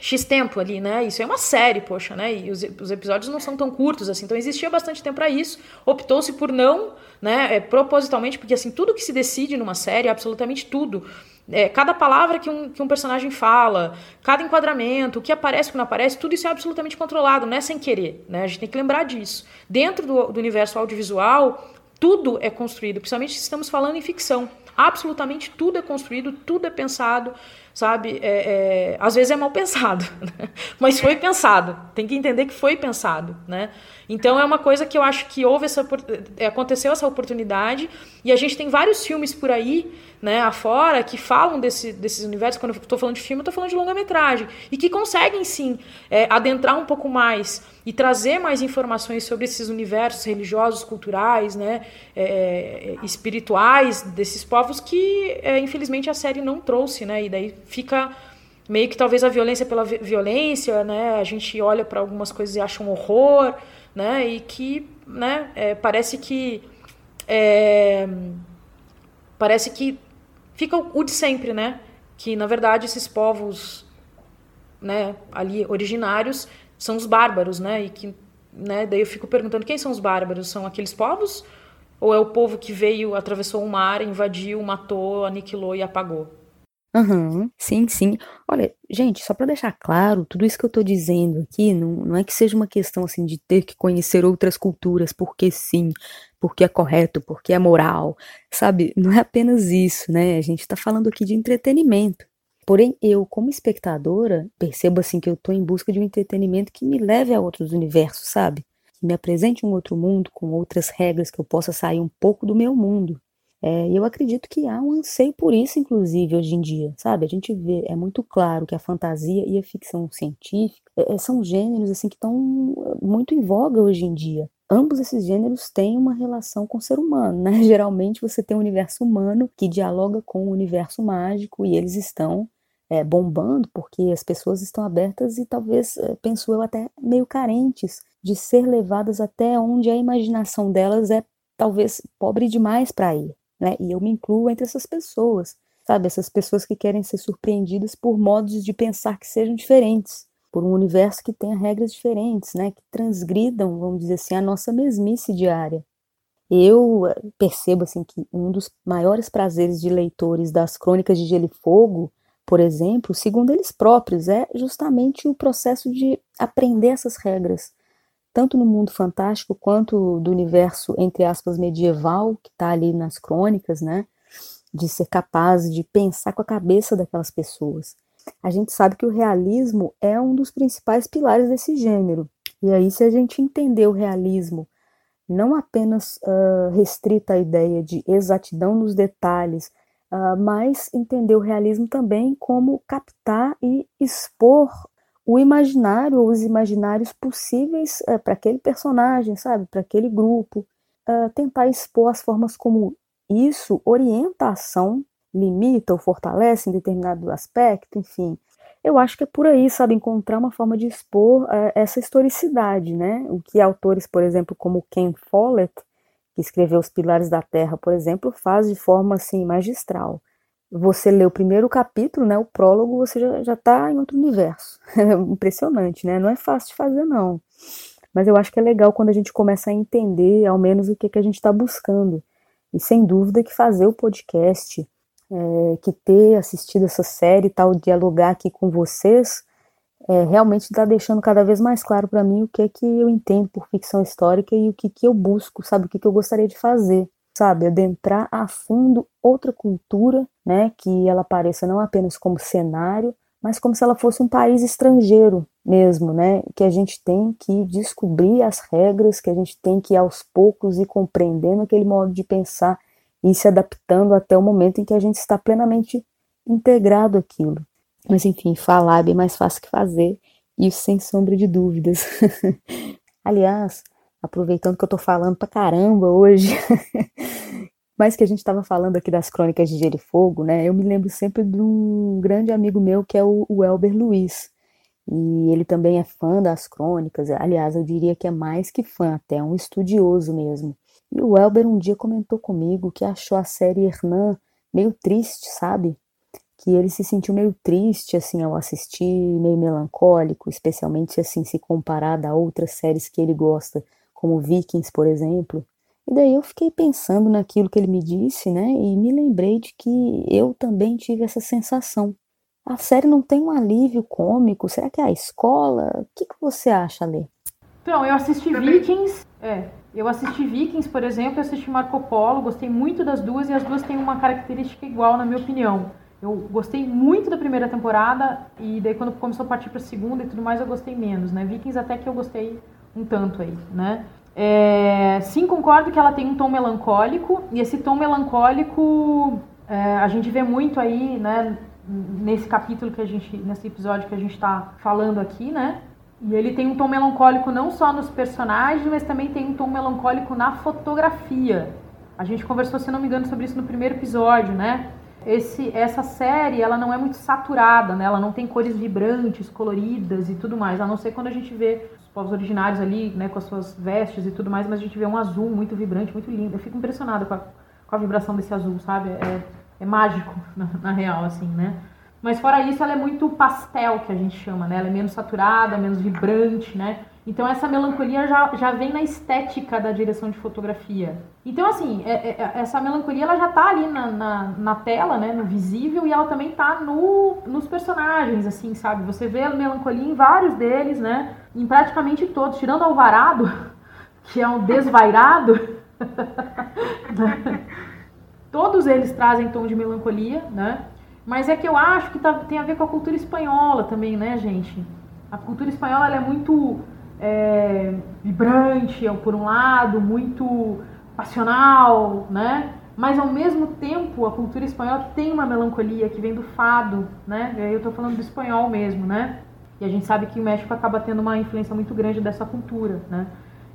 X tempo ali, né? Isso é uma série, poxa, né? E os, os episódios não são tão curtos assim, então existia bastante tempo para isso. Optou-se por não, né? É, propositalmente, porque assim, tudo que se decide numa série, absolutamente tudo, é, cada palavra que um, que um personagem fala, cada enquadramento, o que aparece, o que não aparece, tudo isso é absolutamente controlado, não é sem querer, né? A gente tem que lembrar disso. Dentro do, do universo audiovisual, tudo é construído, principalmente se estamos falando em ficção. Absolutamente tudo é construído, tudo é pensado, sabe? É, é, às vezes é mal pensado, né? mas foi pensado. Tem que entender que foi pensado, né? Então é uma coisa que eu acho que houve essa é, aconteceu essa oportunidade e a gente tem vários filmes por aí, né, afora que falam desse, desses universos. Quando eu estou falando de filme, eu estou falando de longa-metragem e que conseguem sim é, adentrar um pouco mais e trazer mais informações sobre esses universos religiosos, culturais, né, é, é espirituais desses povos que é, infelizmente a série não trouxe, né? E daí fica meio que talvez a violência pela violência, né? A gente olha para algumas coisas e acha um horror, né? E que, né? É, parece que é, parece que fica o de sempre, né? Que na verdade esses povos, né? Ali originários são os bárbaros, né? E que, né? Daí eu fico perguntando quem são os bárbaros? São aqueles povos? Ou é o povo que veio, atravessou o mar, invadiu, matou, aniquilou e apagou? Uhum, sim, sim. Olha, gente, só para deixar claro, tudo isso que eu tô dizendo aqui não, não é que seja uma questão assim de ter que conhecer outras culturas porque sim, porque é correto, porque é moral, sabe? Não é apenas isso, né? A gente tá falando aqui de entretenimento. Porém, eu, como espectadora, percebo assim que eu estou em busca de um entretenimento que me leve a outros universos, sabe? Que me apresente um outro mundo com outras regras, que eu possa sair um pouco do meu mundo. É, eu acredito que há um anseio por isso, inclusive, hoje em dia, sabe? A gente vê, é muito claro que a fantasia e a ficção científica é, é são gêneros assim que estão é, muito em voga hoje em dia. Ambos esses gêneros têm uma relação com o ser humano, né? Geralmente você tem um universo humano que dialoga com o universo mágico e eles estão é, bombando porque as pessoas estão abertas e talvez, é, penso eu, até meio carentes de ser levadas até onde a imaginação delas é talvez pobre demais para ir né? E eu me incluo entre essas pessoas, sabe? Essas pessoas que querem ser surpreendidas por modos de pensar que sejam diferentes, por um universo que tenha regras diferentes, né? Que transgridam, vamos dizer assim, a nossa mesmice diária. Eu eh, percebo assim que um dos maiores prazeres de leitores das Crônicas de Gelo e Fogo, por exemplo, segundo eles próprios, é justamente o processo de aprender essas regras, tanto no mundo fantástico quanto do universo, entre aspas, medieval, que está ali nas crônicas, né? De ser capaz de pensar com a cabeça daquelas pessoas. A gente sabe que o realismo é um dos principais pilares desse gênero. E aí, se a gente entender o realismo não apenas uh, restrita à ideia de exatidão nos detalhes, uh, mas entender o realismo também como captar e expor o imaginário ou os imaginários possíveis é, para aquele personagem, sabe, para aquele grupo, é, tentar expor as formas como isso orienta a ação, limita ou fortalece em determinado aspecto, enfim. Eu acho que é por aí, sabe, encontrar uma forma de expor é, essa historicidade, né? O que autores, por exemplo, como Ken Follett, que escreveu Os Pilares da Terra, por exemplo, faz de forma assim magistral você lê o primeiro capítulo, né, o prólogo, você já está em outro universo. impressionante, né? Não é fácil de fazer, não. Mas eu acho que é legal quando a gente começa a entender, ao menos, o que, que a gente está buscando. E sem dúvida que fazer o podcast, é, que ter assistido essa série e tal, dialogar aqui com vocês, é, realmente está deixando cada vez mais claro para mim o que é que eu entendo por ficção histórica e o que, que eu busco, sabe, o que, que eu gostaria de fazer sabe, adentrar a fundo outra cultura, né, que ela apareça não apenas como cenário, mas como se ela fosse um país estrangeiro mesmo, né, que a gente tem que descobrir as regras, que a gente tem que aos poucos ir compreendendo aquele modo de pensar e se adaptando até o momento em que a gente está plenamente integrado aquilo. Mas enfim, falar é bem mais fácil que fazer, isso sem sombra de dúvidas. Aliás, aproveitando que eu tô falando pra caramba hoje, mas que a gente estava falando aqui das crônicas de Gelo e Fogo, né? Eu me lembro sempre de um grande amigo meu que é o, o Elber Luiz. E ele também é fã das crônicas, aliás, eu diria que é mais que fã, até um estudioso mesmo. E o Elber um dia comentou comigo que achou a série Hernan meio triste, sabe? Que ele se sentiu meio triste assim ao assistir, meio melancólico, especialmente assim se comparado a outras séries que ele gosta, como Vikings, por exemplo. E daí eu fiquei pensando naquilo que ele me disse, né? E me lembrei de que eu também tive essa sensação. A série não tem um alívio cômico? Será que é a escola? O que, que você acha, Lê? Então, eu assisti Vikings. É, eu assisti Vikings, por exemplo, eu assisti Marco Polo, gostei muito das duas e as duas têm uma característica igual, na minha opinião. Eu gostei muito da primeira temporada e daí quando começou a partir para a segunda e tudo mais eu gostei menos, né? Vikings até que eu gostei um tanto aí, né? É, sim, concordo que ela tem um tom melancólico, e esse tom melancólico é, a gente vê muito aí, né, nesse capítulo que a gente, nesse episódio que a gente está falando aqui, né? E ele tem um tom melancólico não só nos personagens, mas também tem um tom melancólico na fotografia. A gente conversou, se não me engano, sobre isso no primeiro episódio, né? Esse, essa série, ela não é muito saturada, né? Ela não tem cores vibrantes, coloridas e tudo mais, a não ser quando a gente vê povos originários ali, né, com as suas vestes e tudo mais, mas a gente vê um azul muito vibrante, muito lindo. Eu fico impressionada com a, com a vibração desse azul, sabe? É, é mágico, na, na, real, assim, né? Mas fora isso, ela é muito pastel, que a gente chama, né? Ela é menos saturada, menos vibrante, né? Então essa melancolia já, já vem na estética da direção de fotografia. Então assim, é, é, é, essa melancolia ela já tá ali na, na, na, tela, né, no visível, e ela também tá no, nos personagens, assim, sabe? Você vê a melancolia em vários deles, né? Em praticamente todos, tirando Alvarado, que é um desvairado. todos eles trazem tom de melancolia, né? Mas é que eu acho que tá, tem a ver com a cultura espanhola também, né, gente? A cultura espanhola é muito é, vibrante, por um lado, muito passional, né? Mas ao mesmo tempo, a cultura espanhola tem uma melancolia que vem do fado, né? Eu tô falando do espanhol mesmo, né? E a gente sabe que o México acaba tendo uma influência muito grande dessa cultura, né?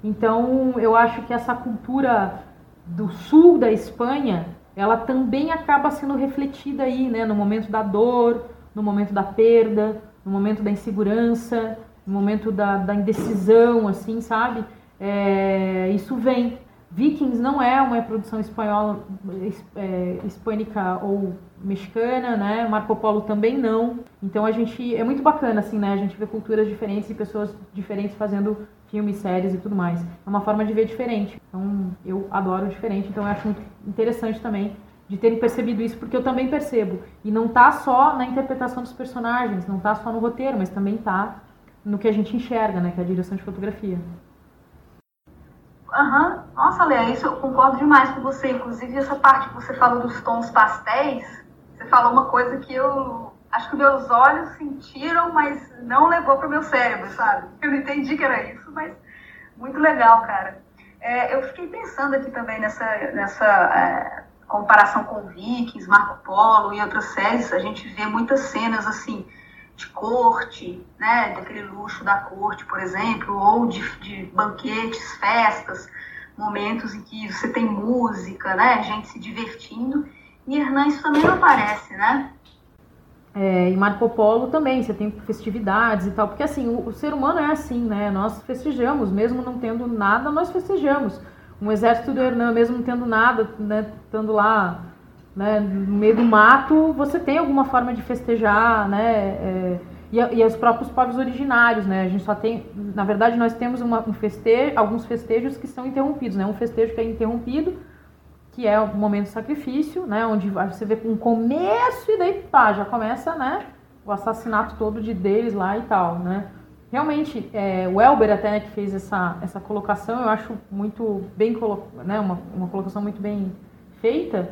Então, eu acho que essa cultura do sul da Espanha, ela também acaba sendo refletida aí, né, no momento da dor, no momento da perda, no momento da insegurança, no momento da, da indecisão, assim, sabe? É, isso vem. Vikings não é uma produção espanhola, é, hispânica ou mexicana, né? Marco Polo também não. Então a gente é muito bacana assim, né? A gente vê culturas diferentes e pessoas diferentes fazendo filmes, séries e tudo mais. É uma forma de ver diferente. Então eu adoro diferente, então eu acho muito interessante também de terem percebido isso, porque eu também percebo. E não tá só na interpretação dos personagens, não tá só no roteiro, mas também tá no que a gente enxerga, né? Que é a direção de fotografia. Aham, uhum. nossa, Léa, isso eu concordo demais com você. Inclusive, essa parte que você falou dos tons pastéis, você falou uma coisa que eu acho que meus olhos sentiram, mas não levou para o meu cérebro, sabe? Eu não entendi que era isso, mas muito legal, cara. É, eu fiquei pensando aqui também nessa, nessa é, comparação com Vikings, Marco Polo e outras séries, a gente vê muitas cenas assim de corte, né, daquele luxo da corte, por exemplo, ou de, de banquetes, festas, momentos em que você tem música, né, gente se divertindo. E Hernan isso também não aparece, né? É, e Marco Polo também, você tem festividades e tal, porque assim, o, o, ser humano é assim, né? Nós festejamos, mesmo não tendo nada, nós festejamos. Um exército do Hernan, mesmo não tendo nada, né, estando lá né, no meio do mato, você tem alguma forma de festejar, né? É, e, e, os próprios povos originários, né? A gente só tem, na verdade, nós temos uma, um alguns festejos que são interrompidos, né? Um festejo que é interrompido que é o momento do sacrifício, né, onde você vê um começo e daí pá, já começa, né, o assassinato todo de deles lá e tal, né. Realmente, é, o Elber até né, que fez essa, essa colocação, eu acho muito bem, né, uma, uma colocação muito bem feita,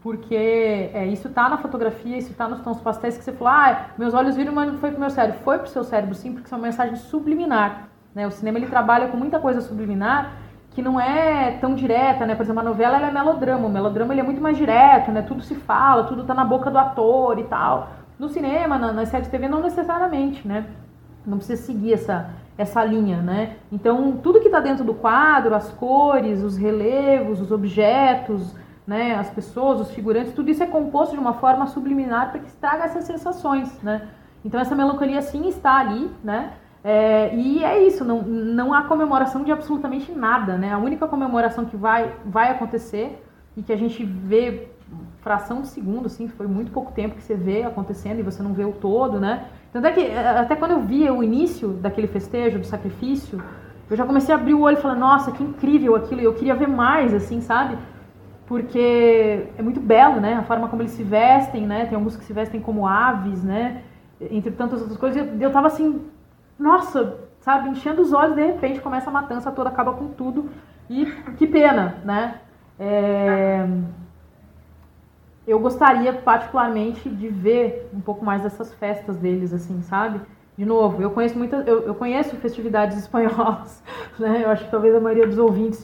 porque é, isso tá na fotografia, isso tá nos tons pastéis que você falou, ah, meus olhos viram, mas não foi pro meu cérebro. Foi pro seu cérebro, sim, porque isso é uma mensagem subliminar, né, o cinema ele trabalha com muita coisa subliminar, que não é tão direta, né? Por exemplo, a novela é melodrama, o melodrama ele é muito mais direto, né? Tudo se fala, tudo tá na boca do ator e tal. No cinema, na, nas séries de TV, não necessariamente, né? Não precisa seguir essa, essa linha, né? Então, tudo que está dentro do quadro, as cores, os relevos, os objetos, né? As pessoas, os figurantes, tudo isso é composto de uma forma subliminar para que traga essas sensações, né? Então, essa melancolia sim está ali, né? É, e é isso, não, não há comemoração de absolutamente nada, né? A única comemoração que vai, vai acontecer e que a gente vê fração de segundo, assim, foi muito pouco tempo que você vê acontecendo e você não vê o todo, né? Tanto é que até quando eu via o início daquele festejo, do sacrifício, eu já comecei a abrir o olho e falar, nossa, que incrível aquilo, eu queria ver mais, assim, sabe? Porque é muito belo, né? A forma como eles se vestem, né? Tem alguns que se vestem como aves, né? Entre tantas outras coisas, eu, eu tava assim, nossa, sabe, enchendo os olhos, de repente começa a matança toda, acaba com tudo. E que pena, né? É... Eu gostaria particularmente de ver um pouco mais dessas festas deles, assim, sabe? De novo, eu conheço muitas, eu, eu conheço festividades espanholas, né? Eu acho que talvez a maioria dos ouvintes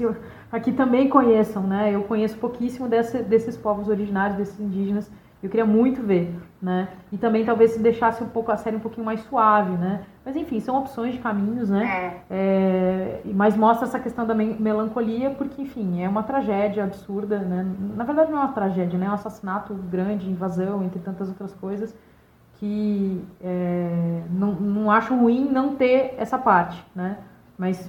aqui também conheçam, né? Eu conheço pouquíssimo desse, desses povos originários, desses indígenas. Eu queria muito ver, né? E também talvez se deixasse um pouco a série um pouquinho mais suave, né? Mas enfim, são opções de caminhos, né? É. É, mas mostra essa questão da melancolia, porque, enfim, é uma tragédia absurda, né? Na verdade não é uma tragédia, né? É um assassinato grande, invasão, entre tantas outras coisas, que é, não, não acho ruim não ter essa parte, né? Mas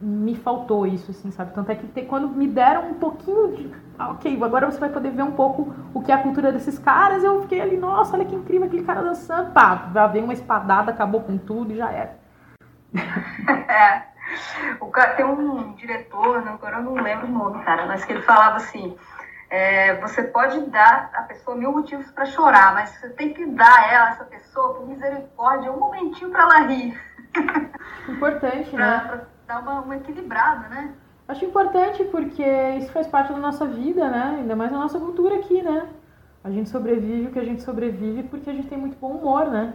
me faltou isso, assim, sabe? Tanto é que te, quando me deram um pouquinho de. Ah, ok, agora você vai poder ver um pouco o que é a cultura desses caras, eu fiquei ali, nossa, olha que incrível aquele cara dançando. Pá, já veio uma espadada, acabou com tudo e já era. é. O cara, tem um diretor, agora eu não lembro o nome, cara, mas que ele falava assim. É, você pode dar a pessoa mil motivos para chorar, mas você tem que dar a ela, essa pessoa, por misericórdia, um momentinho para ela rir. Importante, pra, né? Pra dar uma, uma equilibrada, né? Acho importante porque isso faz parte da nossa vida, né? Ainda mais na nossa cultura aqui, né? a gente sobrevive o que a gente sobrevive porque a gente tem muito bom humor, né?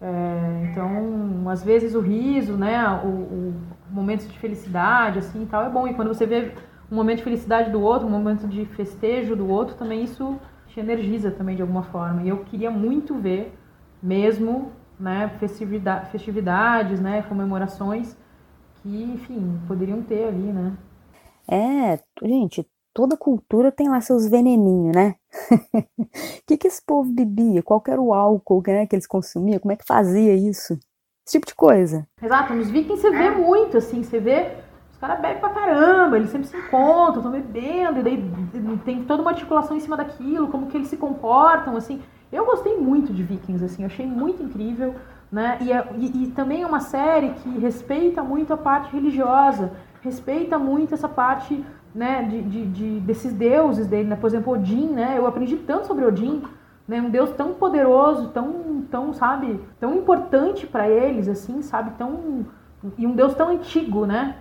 É, então, às vezes o riso, né, o, o momentos de felicidade, assim, e tal, é bom. E quando você vê um momento de felicidade do outro, um momento de festejo do outro, também isso te energiza também de alguma forma. E eu queria muito ver, mesmo, né, festividade, festividades, né, comemorações que, enfim, poderiam ter ali, né. É, gente, toda cultura tem lá seus veneninhos, né? O que, que esse povo bebia? Qual era o álcool né, que eles consumiam? Como é que fazia isso? Esse tipo de coisa. Exato, nos vikings você vê muito, assim, você vê os caras bebem pra caramba, eles sempre se encontram, estão bebendo, e daí tem toda uma articulação em cima daquilo, como que eles se comportam, assim. Eu gostei muito de Vikings, assim, achei muito incrível, né? E, é, e, e também é uma série que respeita muito a parte religiosa, respeita muito essa parte né, de, de, de, desses deuses dele, né? Por exemplo, Odin, né? Eu aprendi tanto sobre Odin, né? Um deus tão poderoso, tão, tão sabe, tão importante para eles, assim, sabe, tão e um deus tão antigo, né?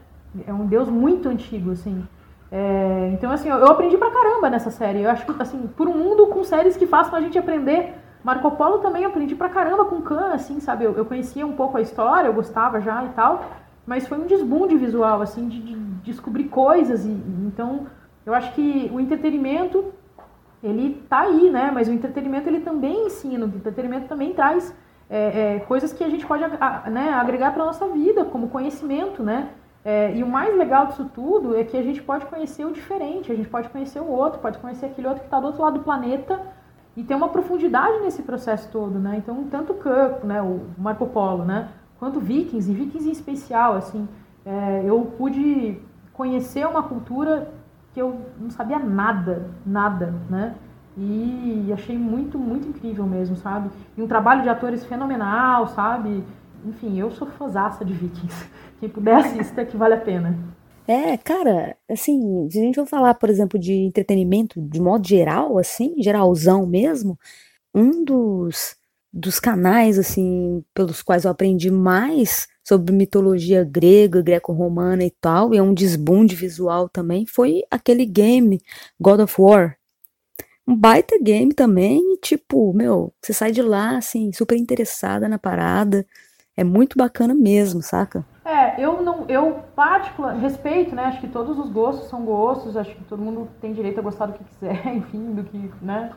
É um deus muito antigo, assim. É, então, assim, eu aprendi pra caramba nessa série. Eu acho que, assim, por um mundo com séries que façam a gente aprender. Marco Polo também aprendi pra caramba com Khan, assim, sabe? Eu, eu conhecia um pouco a história, eu gostava já e tal. Mas foi um desbunde visual, assim, de, de descobrir coisas. E, então, eu acho que o entretenimento, ele tá aí, né? Mas o entretenimento, ele também ensina. O entretenimento também traz é, é, coisas que a gente pode né, agregar para nossa vida, como conhecimento, né? É, e o mais legal disso tudo é que a gente pode conhecer o diferente, a gente pode conhecer o outro, pode conhecer aquele outro que está do outro lado do planeta e ter uma profundidade nesse processo todo, né? Então, tanto Kirk, né, o Marco Polo, né, quanto Vikings, e Vikings em especial, assim, é, eu pude conhecer uma cultura que eu não sabia nada, nada, né? E achei muito, muito incrível mesmo, sabe? E um trabalho de atores fenomenal, sabe? Enfim, eu sou fãzaça de Vikings. Quem puder assista que vale a pena. É, cara, assim, se a gente for falar, por exemplo, de entretenimento de modo geral, assim, geralzão mesmo, um dos, dos canais, assim, pelos quais eu aprendi mais sobre mitologia grega, greco-romana e tal, e é um desbunde visual também, foi aquele game God of War. Um baita game também, tipo, meu, você sai de lá, assim, super interessada na parada, é muito bacana mesmo, saca? É, eu não, eu particular, respeito, né? Acho que todos os gostos são gostos, acho que todo mundo tem direito a gostar do que quiser, enfim, do que, né?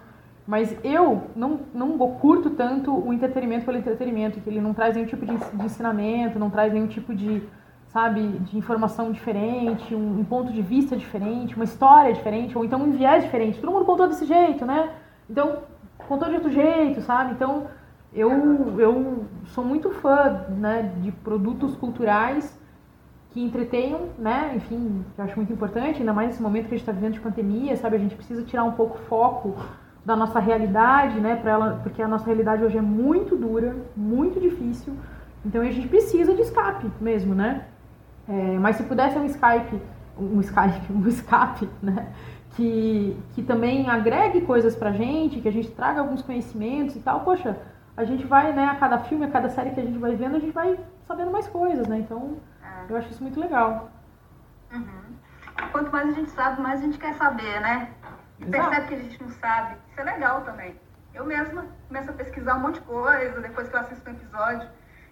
Mas eu não, não curto tanto o entretenimento pelo entretenimento, que ele não traz nenhum tipo de, de ensinamento, não traz nenhum tipo de, sabe, de informação diferente, um, um, ponto de vista diferente, uma história diferente, ou então um viés diferente. Todo mundo contou desse jeito, né? Então, contou de outro jeito, sabe? Então, eu, eu sou muito fã né, de produtos culturais que entretenham, né? Enfim, que eu acho muito importante, ainda mais nesse momento que a gente está vivendo de pandemia, sabe? A gente precisa tirar um pouco o foco da nossa realidade, né? Pra ela, porque a nossa realidade hoje é muito dura, muito difícil. Então a gente precisa de escape mesmo, né? É, mas se pudesse um Skype, um Skype, um escape, né? Que, que também agregue coisas pra gente, que a gente traga alguns conhecimentos e tal, poxa, a gente vai, né, a cada filme, a cada série que a gente vai vendo, a gente vai sabendo mais coisas, né? Então, é. eu acho isso muito legal. Uhum. Quanto mais a gente sabe, mais a gente quer saber, né? Exato. Percebe que a gente não sabe. Isso é legal também. Eu mesma começo a pesquisar um monte de coisa, depois que eu assisto um episódio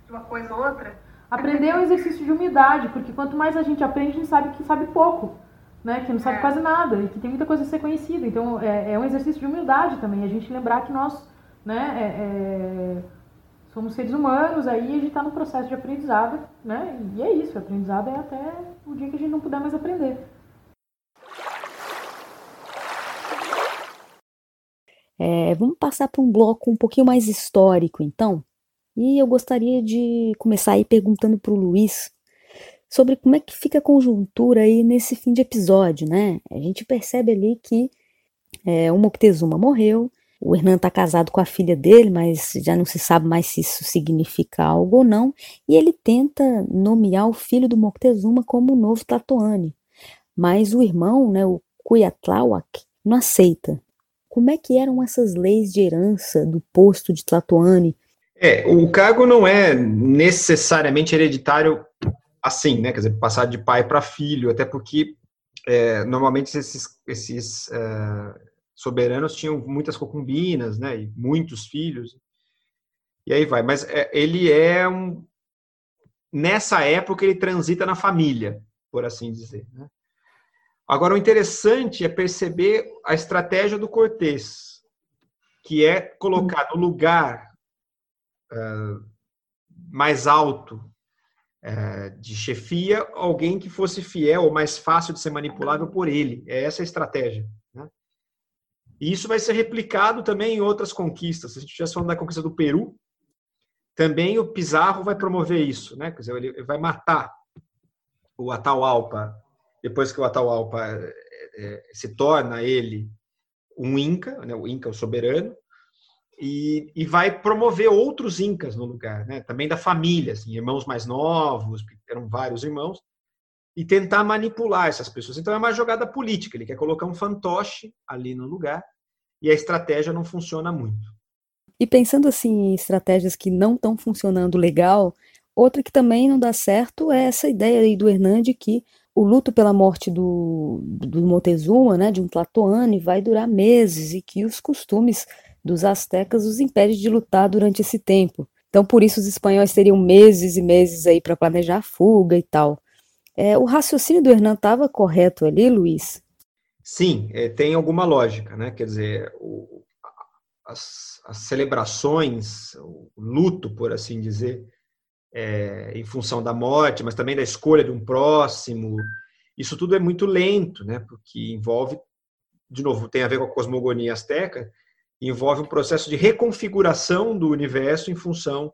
de uma coisa ou outra. Aprender é um exercício de humildade, porque quanto mais a gente aprende, a gente sabe que sabe pouco, né? Que não sabe é. quase nada e que tem muita coisa a ser conhecida. Então, é, é um exercício de humildade também, a gente lembrar que nós né? É, é, somos seres humanos, aí a gente está no processo de aprendizado, né? E é isso, aprendizado é até o dia que a gente não puder mais aprender. É, vamos passar para um bloco um pouquinho mais histórico, então. E eu gostaria de começar aí perguntando para o Luiz sobre como é que fica a conjuntura aí nesse fim de episódio, né? A gente percebe ali que é, o Moctezuma morreu, o Hernan está casado com a filha dele, mas já não se sabe mais se isso significa algo ou não, e ele tenta nomear o filho do Moctezuma como o novo Tlatoani. Mas o irmão, né, o Cuiatlauac, não aceita. Como é que eram essas leis de herança do posto de Tlatoani? É, o cargo não é necessariamente hereditário assim, né? Quer dizer, passar de pai para filho, até porque é, normalmente esses, esses é, soberanos tinham muitas concubinas, né, e muitos filhos. E aí vai. Mas é, ele é um. Nessa época, ele transita na família, por assim dizer. Né? Agora, o interessante é perceber a estratégia do Cortês, que é colocar no lugar uh, mais alto uh, de chefia alguém que fosse fiel ou mais fácil de ser manipulável por ele. É essa a estratégia. E isso vai ser replicado também em outras conquistas. Se a gente estivesse falando da conquista do Peru, também o Pizarro vai promover isso, né? Quer dizer, ele vai matar o Atahualpa depois que o Atahualpa é, é, se torna ele um Inca, né? o Inca o soberano, e, e, vai promover outros Incas no lugar, né? Também da família, assim, irmãos mais novos, eram vários irmãos, e tentar manipular essas pessoas. Então é uma jogada política. Ele quer colocar um fantoche ali no lugar e a estratégia não funciona muito. E pensando assim em estratégias que não estão funcionando legal, outra que também não dá certo é essa ideia aí do Hernande que o luto pela morte do, do Montezuma, né, de um Tlatoani, vai durar meses e que os costumes dos astecas os impedem de lutar durante esse tempo. Então, por isso, os espanhóis teriam meses e meses aí para planejar a fuga e tal. É, o raciocínio do Hernan estava correto ali, Luiz? Sim, é, tem alguma lógica, né? Quer dizer, o, as, as, celebrações, o luto, por assim dizer, é, em função da morte, mas também da escolha de um próximo, isso tudo é muito lento, né? Porque envolve, de novo, tem a ver com a cosmogonia azteca, envolve um processo de reconfiguração do universo em função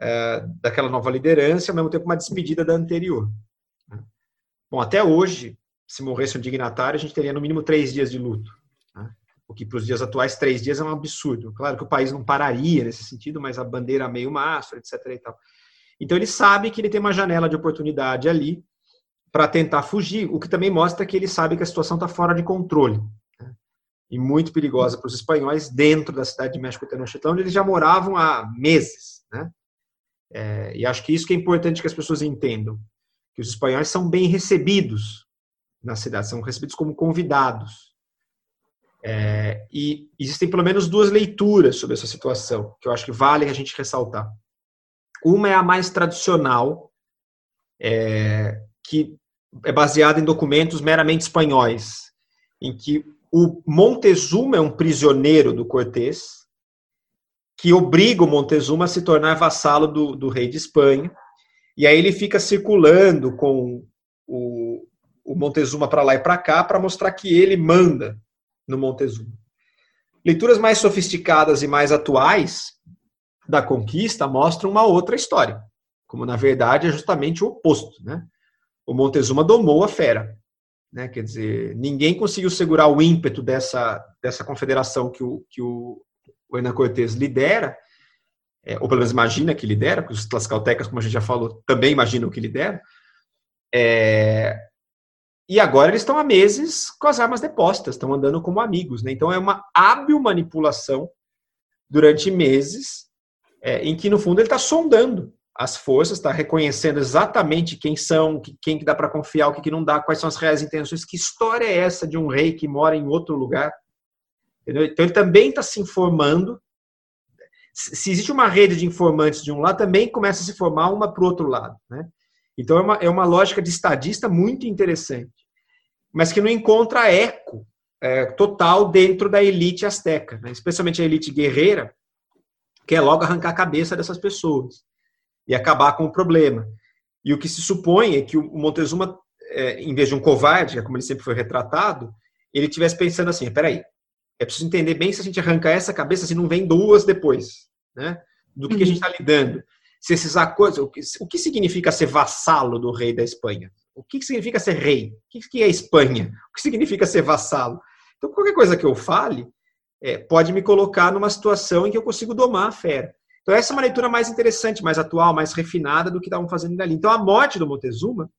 é, daquela nova liderança, ao mesmo tempo uma despedida da anterior. Né? Bom, até hoje, se morresse um dignatário, a gente teria no mínimo três dias de luto o que para os dias atuais três dias é um absurdo. Claro que o país não pararia nesse sentido, mas a bandeira meio mastro, etc. E tal. Então ele sabe que ele tem uma janela de oportunidade ali para tentar fugir, o que também mostra que ele sabe que a situação está fora de controle né? e muito perigosa para os espanhóis dentro da cidade de México Tenochtitlan, onde eles já moravam há meses. Né? É, e acho que isso que é importante que as pessoas entendam, que os espanhóis são bem recebidos na cidade, são recebidos como convidados. É, e existem pelo menos duas leituras sobre essa situação, que eu acho que vale a gente ressaltar. Uma é a mais tradicional, é, que é baseada em documentos meramente espanhóis, em que o Montezuma é um prisioneiro do Cortés, que obriga o Montezuma a se tornar vassalo do, do rei de Espanha, e aí ele fica circulando com o, o Montezuma para lá e para cá para mostrar que ele manda no Montezuma. Leituras mais sofisticadas e mais atuais da conquista mostram uma outra história, como na verdade é justamente o oposto, né? O Montezuma domou a fera, né? Quer dizer, ninguém conseguiu segurar o ímpeto dessa dessa confederação que o que o, o Hernan Cortés lidera, é, ou pelo menos imagina que lidera, porque os tlascaltecas, como a gente já falou, também imaginam que lidera. É, e agora eles estão há meses com as armas depostas, estão andando como amigos. Né? Então é uma hábil manipulação durante meses, é, em que no fundo ele está sondando as forças, está reconhecendo exatamente quem são, quem que dá para confiar, o que, que não dá, quais são as reais intenções, que história é essa de um rei que mora em outro lugar. Entendeu? Então ele também está se informando. Se existe uma rede de informantes de um lado, também começa a se formar uma para o outro lado. Né? Então é uma, é uma lógica de estadista muito interessante, mas que não encontra eco é, total dentro da elite asteca, né? especialmente a elite guerreira, que é logo arrancar a cabeça dessas pessoas e acabar com o problema. E o que se supõe é que o Montezuma, é, em vez de um covarde, é como ele sempre foi retratado, ele tivesse pensando assim: peraí, é preciso entender bem se a gente arrancar essa cabeça, se não vem duas depois, né? Do que, uhum. que a gente está lidando se esses acordos. O que, o que significa ser vassalo do rei da Espanha? O que significa ser rei? O que é Espanha? O que significa ser vassalo? Então, qualquer coisa que eu fale é, pode me colocar numa situação em que eu consigo domar a fera. Então, essa é uma leitura mais interessante, mais atual, mais refinada do que estavam fazendo ali. Então, a morte do Montezuma,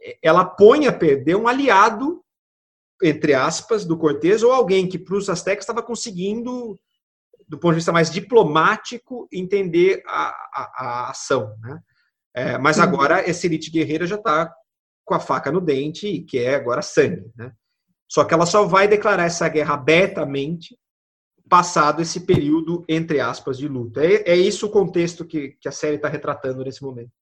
é, ela põe a perder um aliado, entre aspas, do Cortés, ou alguém que para os astecas estava conseguindo do ponto de vista mais diplomático, entender a, a, a ação. Né? É, mas agora essa elite guerreira já está com a faca no dente e quer agora sangue. Né? Só que ela só vai declarar essa guerra abertamente passado esse período, entre aspas, de luta. É, é isso o contexto que, que a série está retratando nesse momento.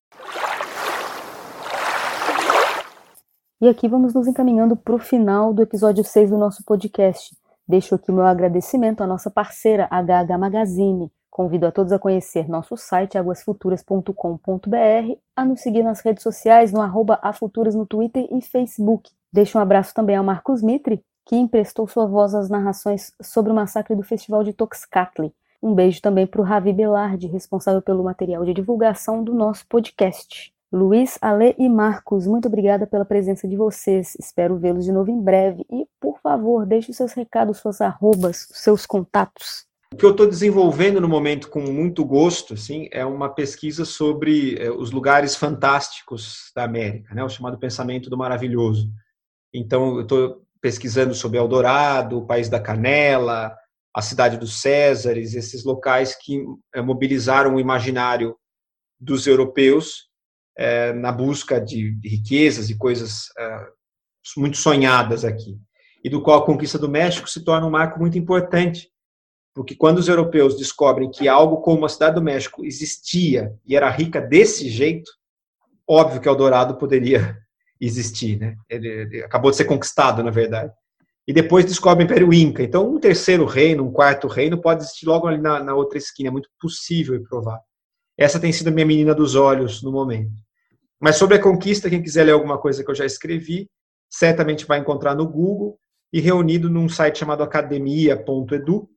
E aqui vamos nos encaminhando para o final do episódio 6 do nosso podcast. Deixo aqui meu agradecimento à nossa parceira HH Magazine. Convido a todos a conhecer nosso site aguasfuturas.com.br, a nos seguir nas redes sociais no arroba afuturas no Twitter e Facebook. Deixo um abraço também ao Marcos Mitre, que emprestou sua voz às narrações sobre o massacre do Festival de Toxcatli. Um beijo também para o Ravi Belardi, responsável pelo material de divulgação do nosso podcast. Luiz, Ale e Marcos, muito obrigada pela presença de vocês. Espero vê-los de novo em breve. E, por favor, deixe os seus recados, suas arrobas, seus contatos. O que eu estou desenvolvendo no momento com muito gosto, assim, é uma pesquisa sobre é, os lugares fantásticos da América, né, o chamado pensamento do maravilhoso. Então, eu estou pesquisando sobre Eldorado, o País da Canela, a Cidade dos Césares, esses locais que é, mobilizaram o imaginário dos europeus é, na busca de, de, riquezas e coisas é, muito sonhadas aqui. E do qual a conquista do México se torna um marco muito importante, porque quando os europeus descobrem que algo como a cidade do México existia e era rica desse jeito, óbvio que Eldorado poderia existir, né? Ele, ele acabou de ser conquistado, na verdade. E depois descobre o Império Inca. Então, um terceiro reino, um quarto reino pode existir logo ali na, na outra esquina. É muito possível e provável. Essa tem sido a minha menina dos olhos no momento. Mas sobre a conquista, quem quiser ler alguma coisa que eu já escrevi, certamente vai encontrar no Google e reunido num site chamado academia.edu.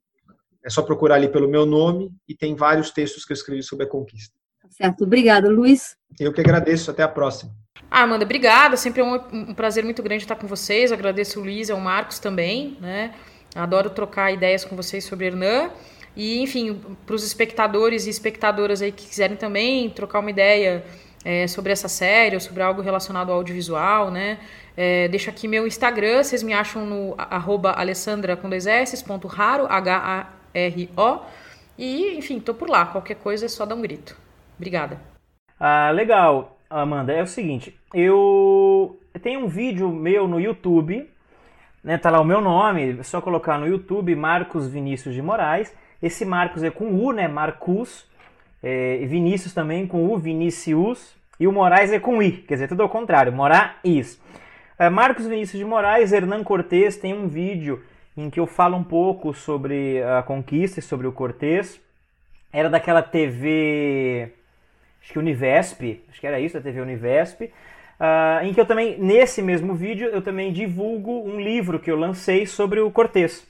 É só procurar ali pelo meu nome e tem vários textos que eu escrevi sobre a conquista. Tá certo. Obrigada, Luiz. Eu que agradeço. Até a próxima. Ah, Amanda, obrigada. Sempre é um, um prazer muito grande estar com vocês. Eu agradeço o Luiz e o Marcos também, né? Adoro trocar ideias com vocês sobre Hernan. E, enfim, para os espectadores e espectadoras aí que quiserem também trocar uma ideia é, sobre essa série ou sobre algo relacionado ao audiovisual, né? É, deixo aqui meu Instagram, vocês me acham no arroba alessandra com dois S, ponto raro, H-A-R-O. E, enfim, tô por lá. Qualquer coisa é só dar um grito. Obrigada. Ah, legal, Amanda. É o seguinte, eu tenho um vídeo meu no YouTube, né? Tá lá o meu nome, é só colocar no YouTube Marcos Vinícius de Moraes. Esse Marcos é com U, né? Marcus. É, Vinícius também com U, Vinicius. E o Moraes é com I, quer dizer, tudo ao contrário, Moraes. É, Marcos Vinícius de Moraes, Hernan Cortes tem um vídeo em que eu falo um pouco sobre a conquista e sobre o Cortes. Era daquela TV, acho que Univesp, acho que era isso, a TV Univesp. Uh, em que eu também, nesse mesmo vídeo, eu também divulgo um livro que eu lancei sobre o Cortes.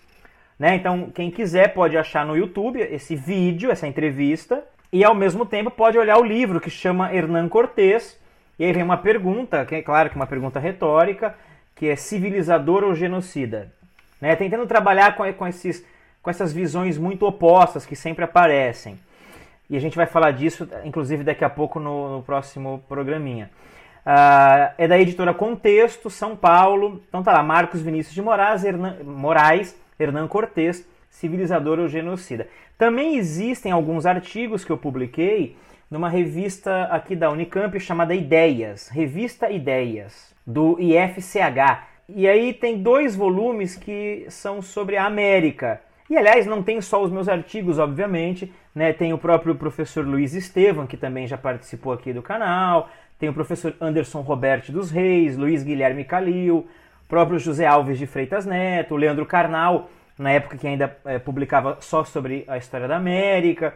Né? Então, quem quiser pode achar no YouTube esse vídeo, essa entrevista, e ao mesmo tempo pode olhar o livro que chama Hernán Cortés, e aí vem uma pergunta, que é claro que é uma pergunta retórica, que é civilizador ou genocida? Né? Tentando trabalhar com, com, esses, com essas visões muito opostas que sempre aparecem. E a gente vai falar disso, inclusive, daqui a pouco no, no próximo programinha. Uh, é da editora Contexto, São Paulo. Então tá lá, Marcos Vinícius de Moraes, Hernan, Moraes, Cortés, civilizador ou genocida. Também existem alguns artigos que eu publiquei numa revista aqui da Unicamp chamada Ideias, Revista Ideias, do IFCH. E aí tem dois volumes que são sobre a América. E aliás, não tem só os meus artigos, obviamente, né? Tem o próprio professor Luiz Estevam, que também já participou aqui do canal, tem o professor Anderson Roberto dos Reis, Luiz Guilherme Calil, próprio José Alves de Freitas Neto, Leandro Carnal, na época que ainda é, publicava só sobre a história da América.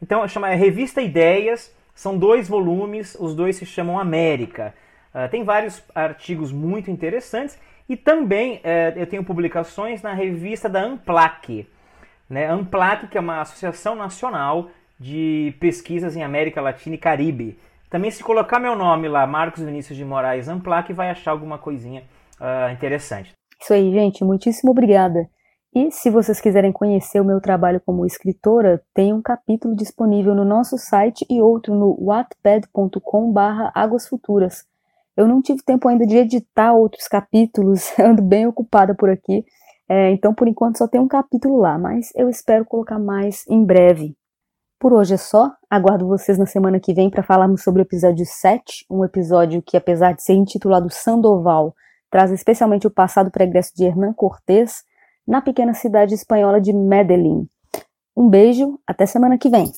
Então, chama é Revista Ideias, são dois volumes, os dois se chamam América. Uh, tem vários artigos muito interessantes e também uh, eu tenho publicações na revista da Amplac. Né? Amplac, que é uma associação nacional de pesquisas em América Latina e Caribe. Também se colocar meu nome lá, Marcos Vinícius de Moraes Amplac, vai achar alguma coisinha uh, interessante. Isso aí, gente. Muitíssimo obrigada. E se vocês quiserem conhecer o meu trabalho como escritora, tem um capítulo disponível no nosso site e outro no wattpad.com/águas futuras. Eu não tive tempo ainda de editar outros capítulos, ando bem ocupada por aqui, é, então por enquanto só tem um capítulo lá, mas eu espero colocar mais em breve. Por hoje é só, aguardo vocês na semana que vem para falarmos sobre o episódio 7, um episódio que, apesar de ser intitulado Sandoval, traz especialmente o passado pregresso de Hernán Cortés na pequena cidade espanhola de Medellín. Um beijo, até semana que vem.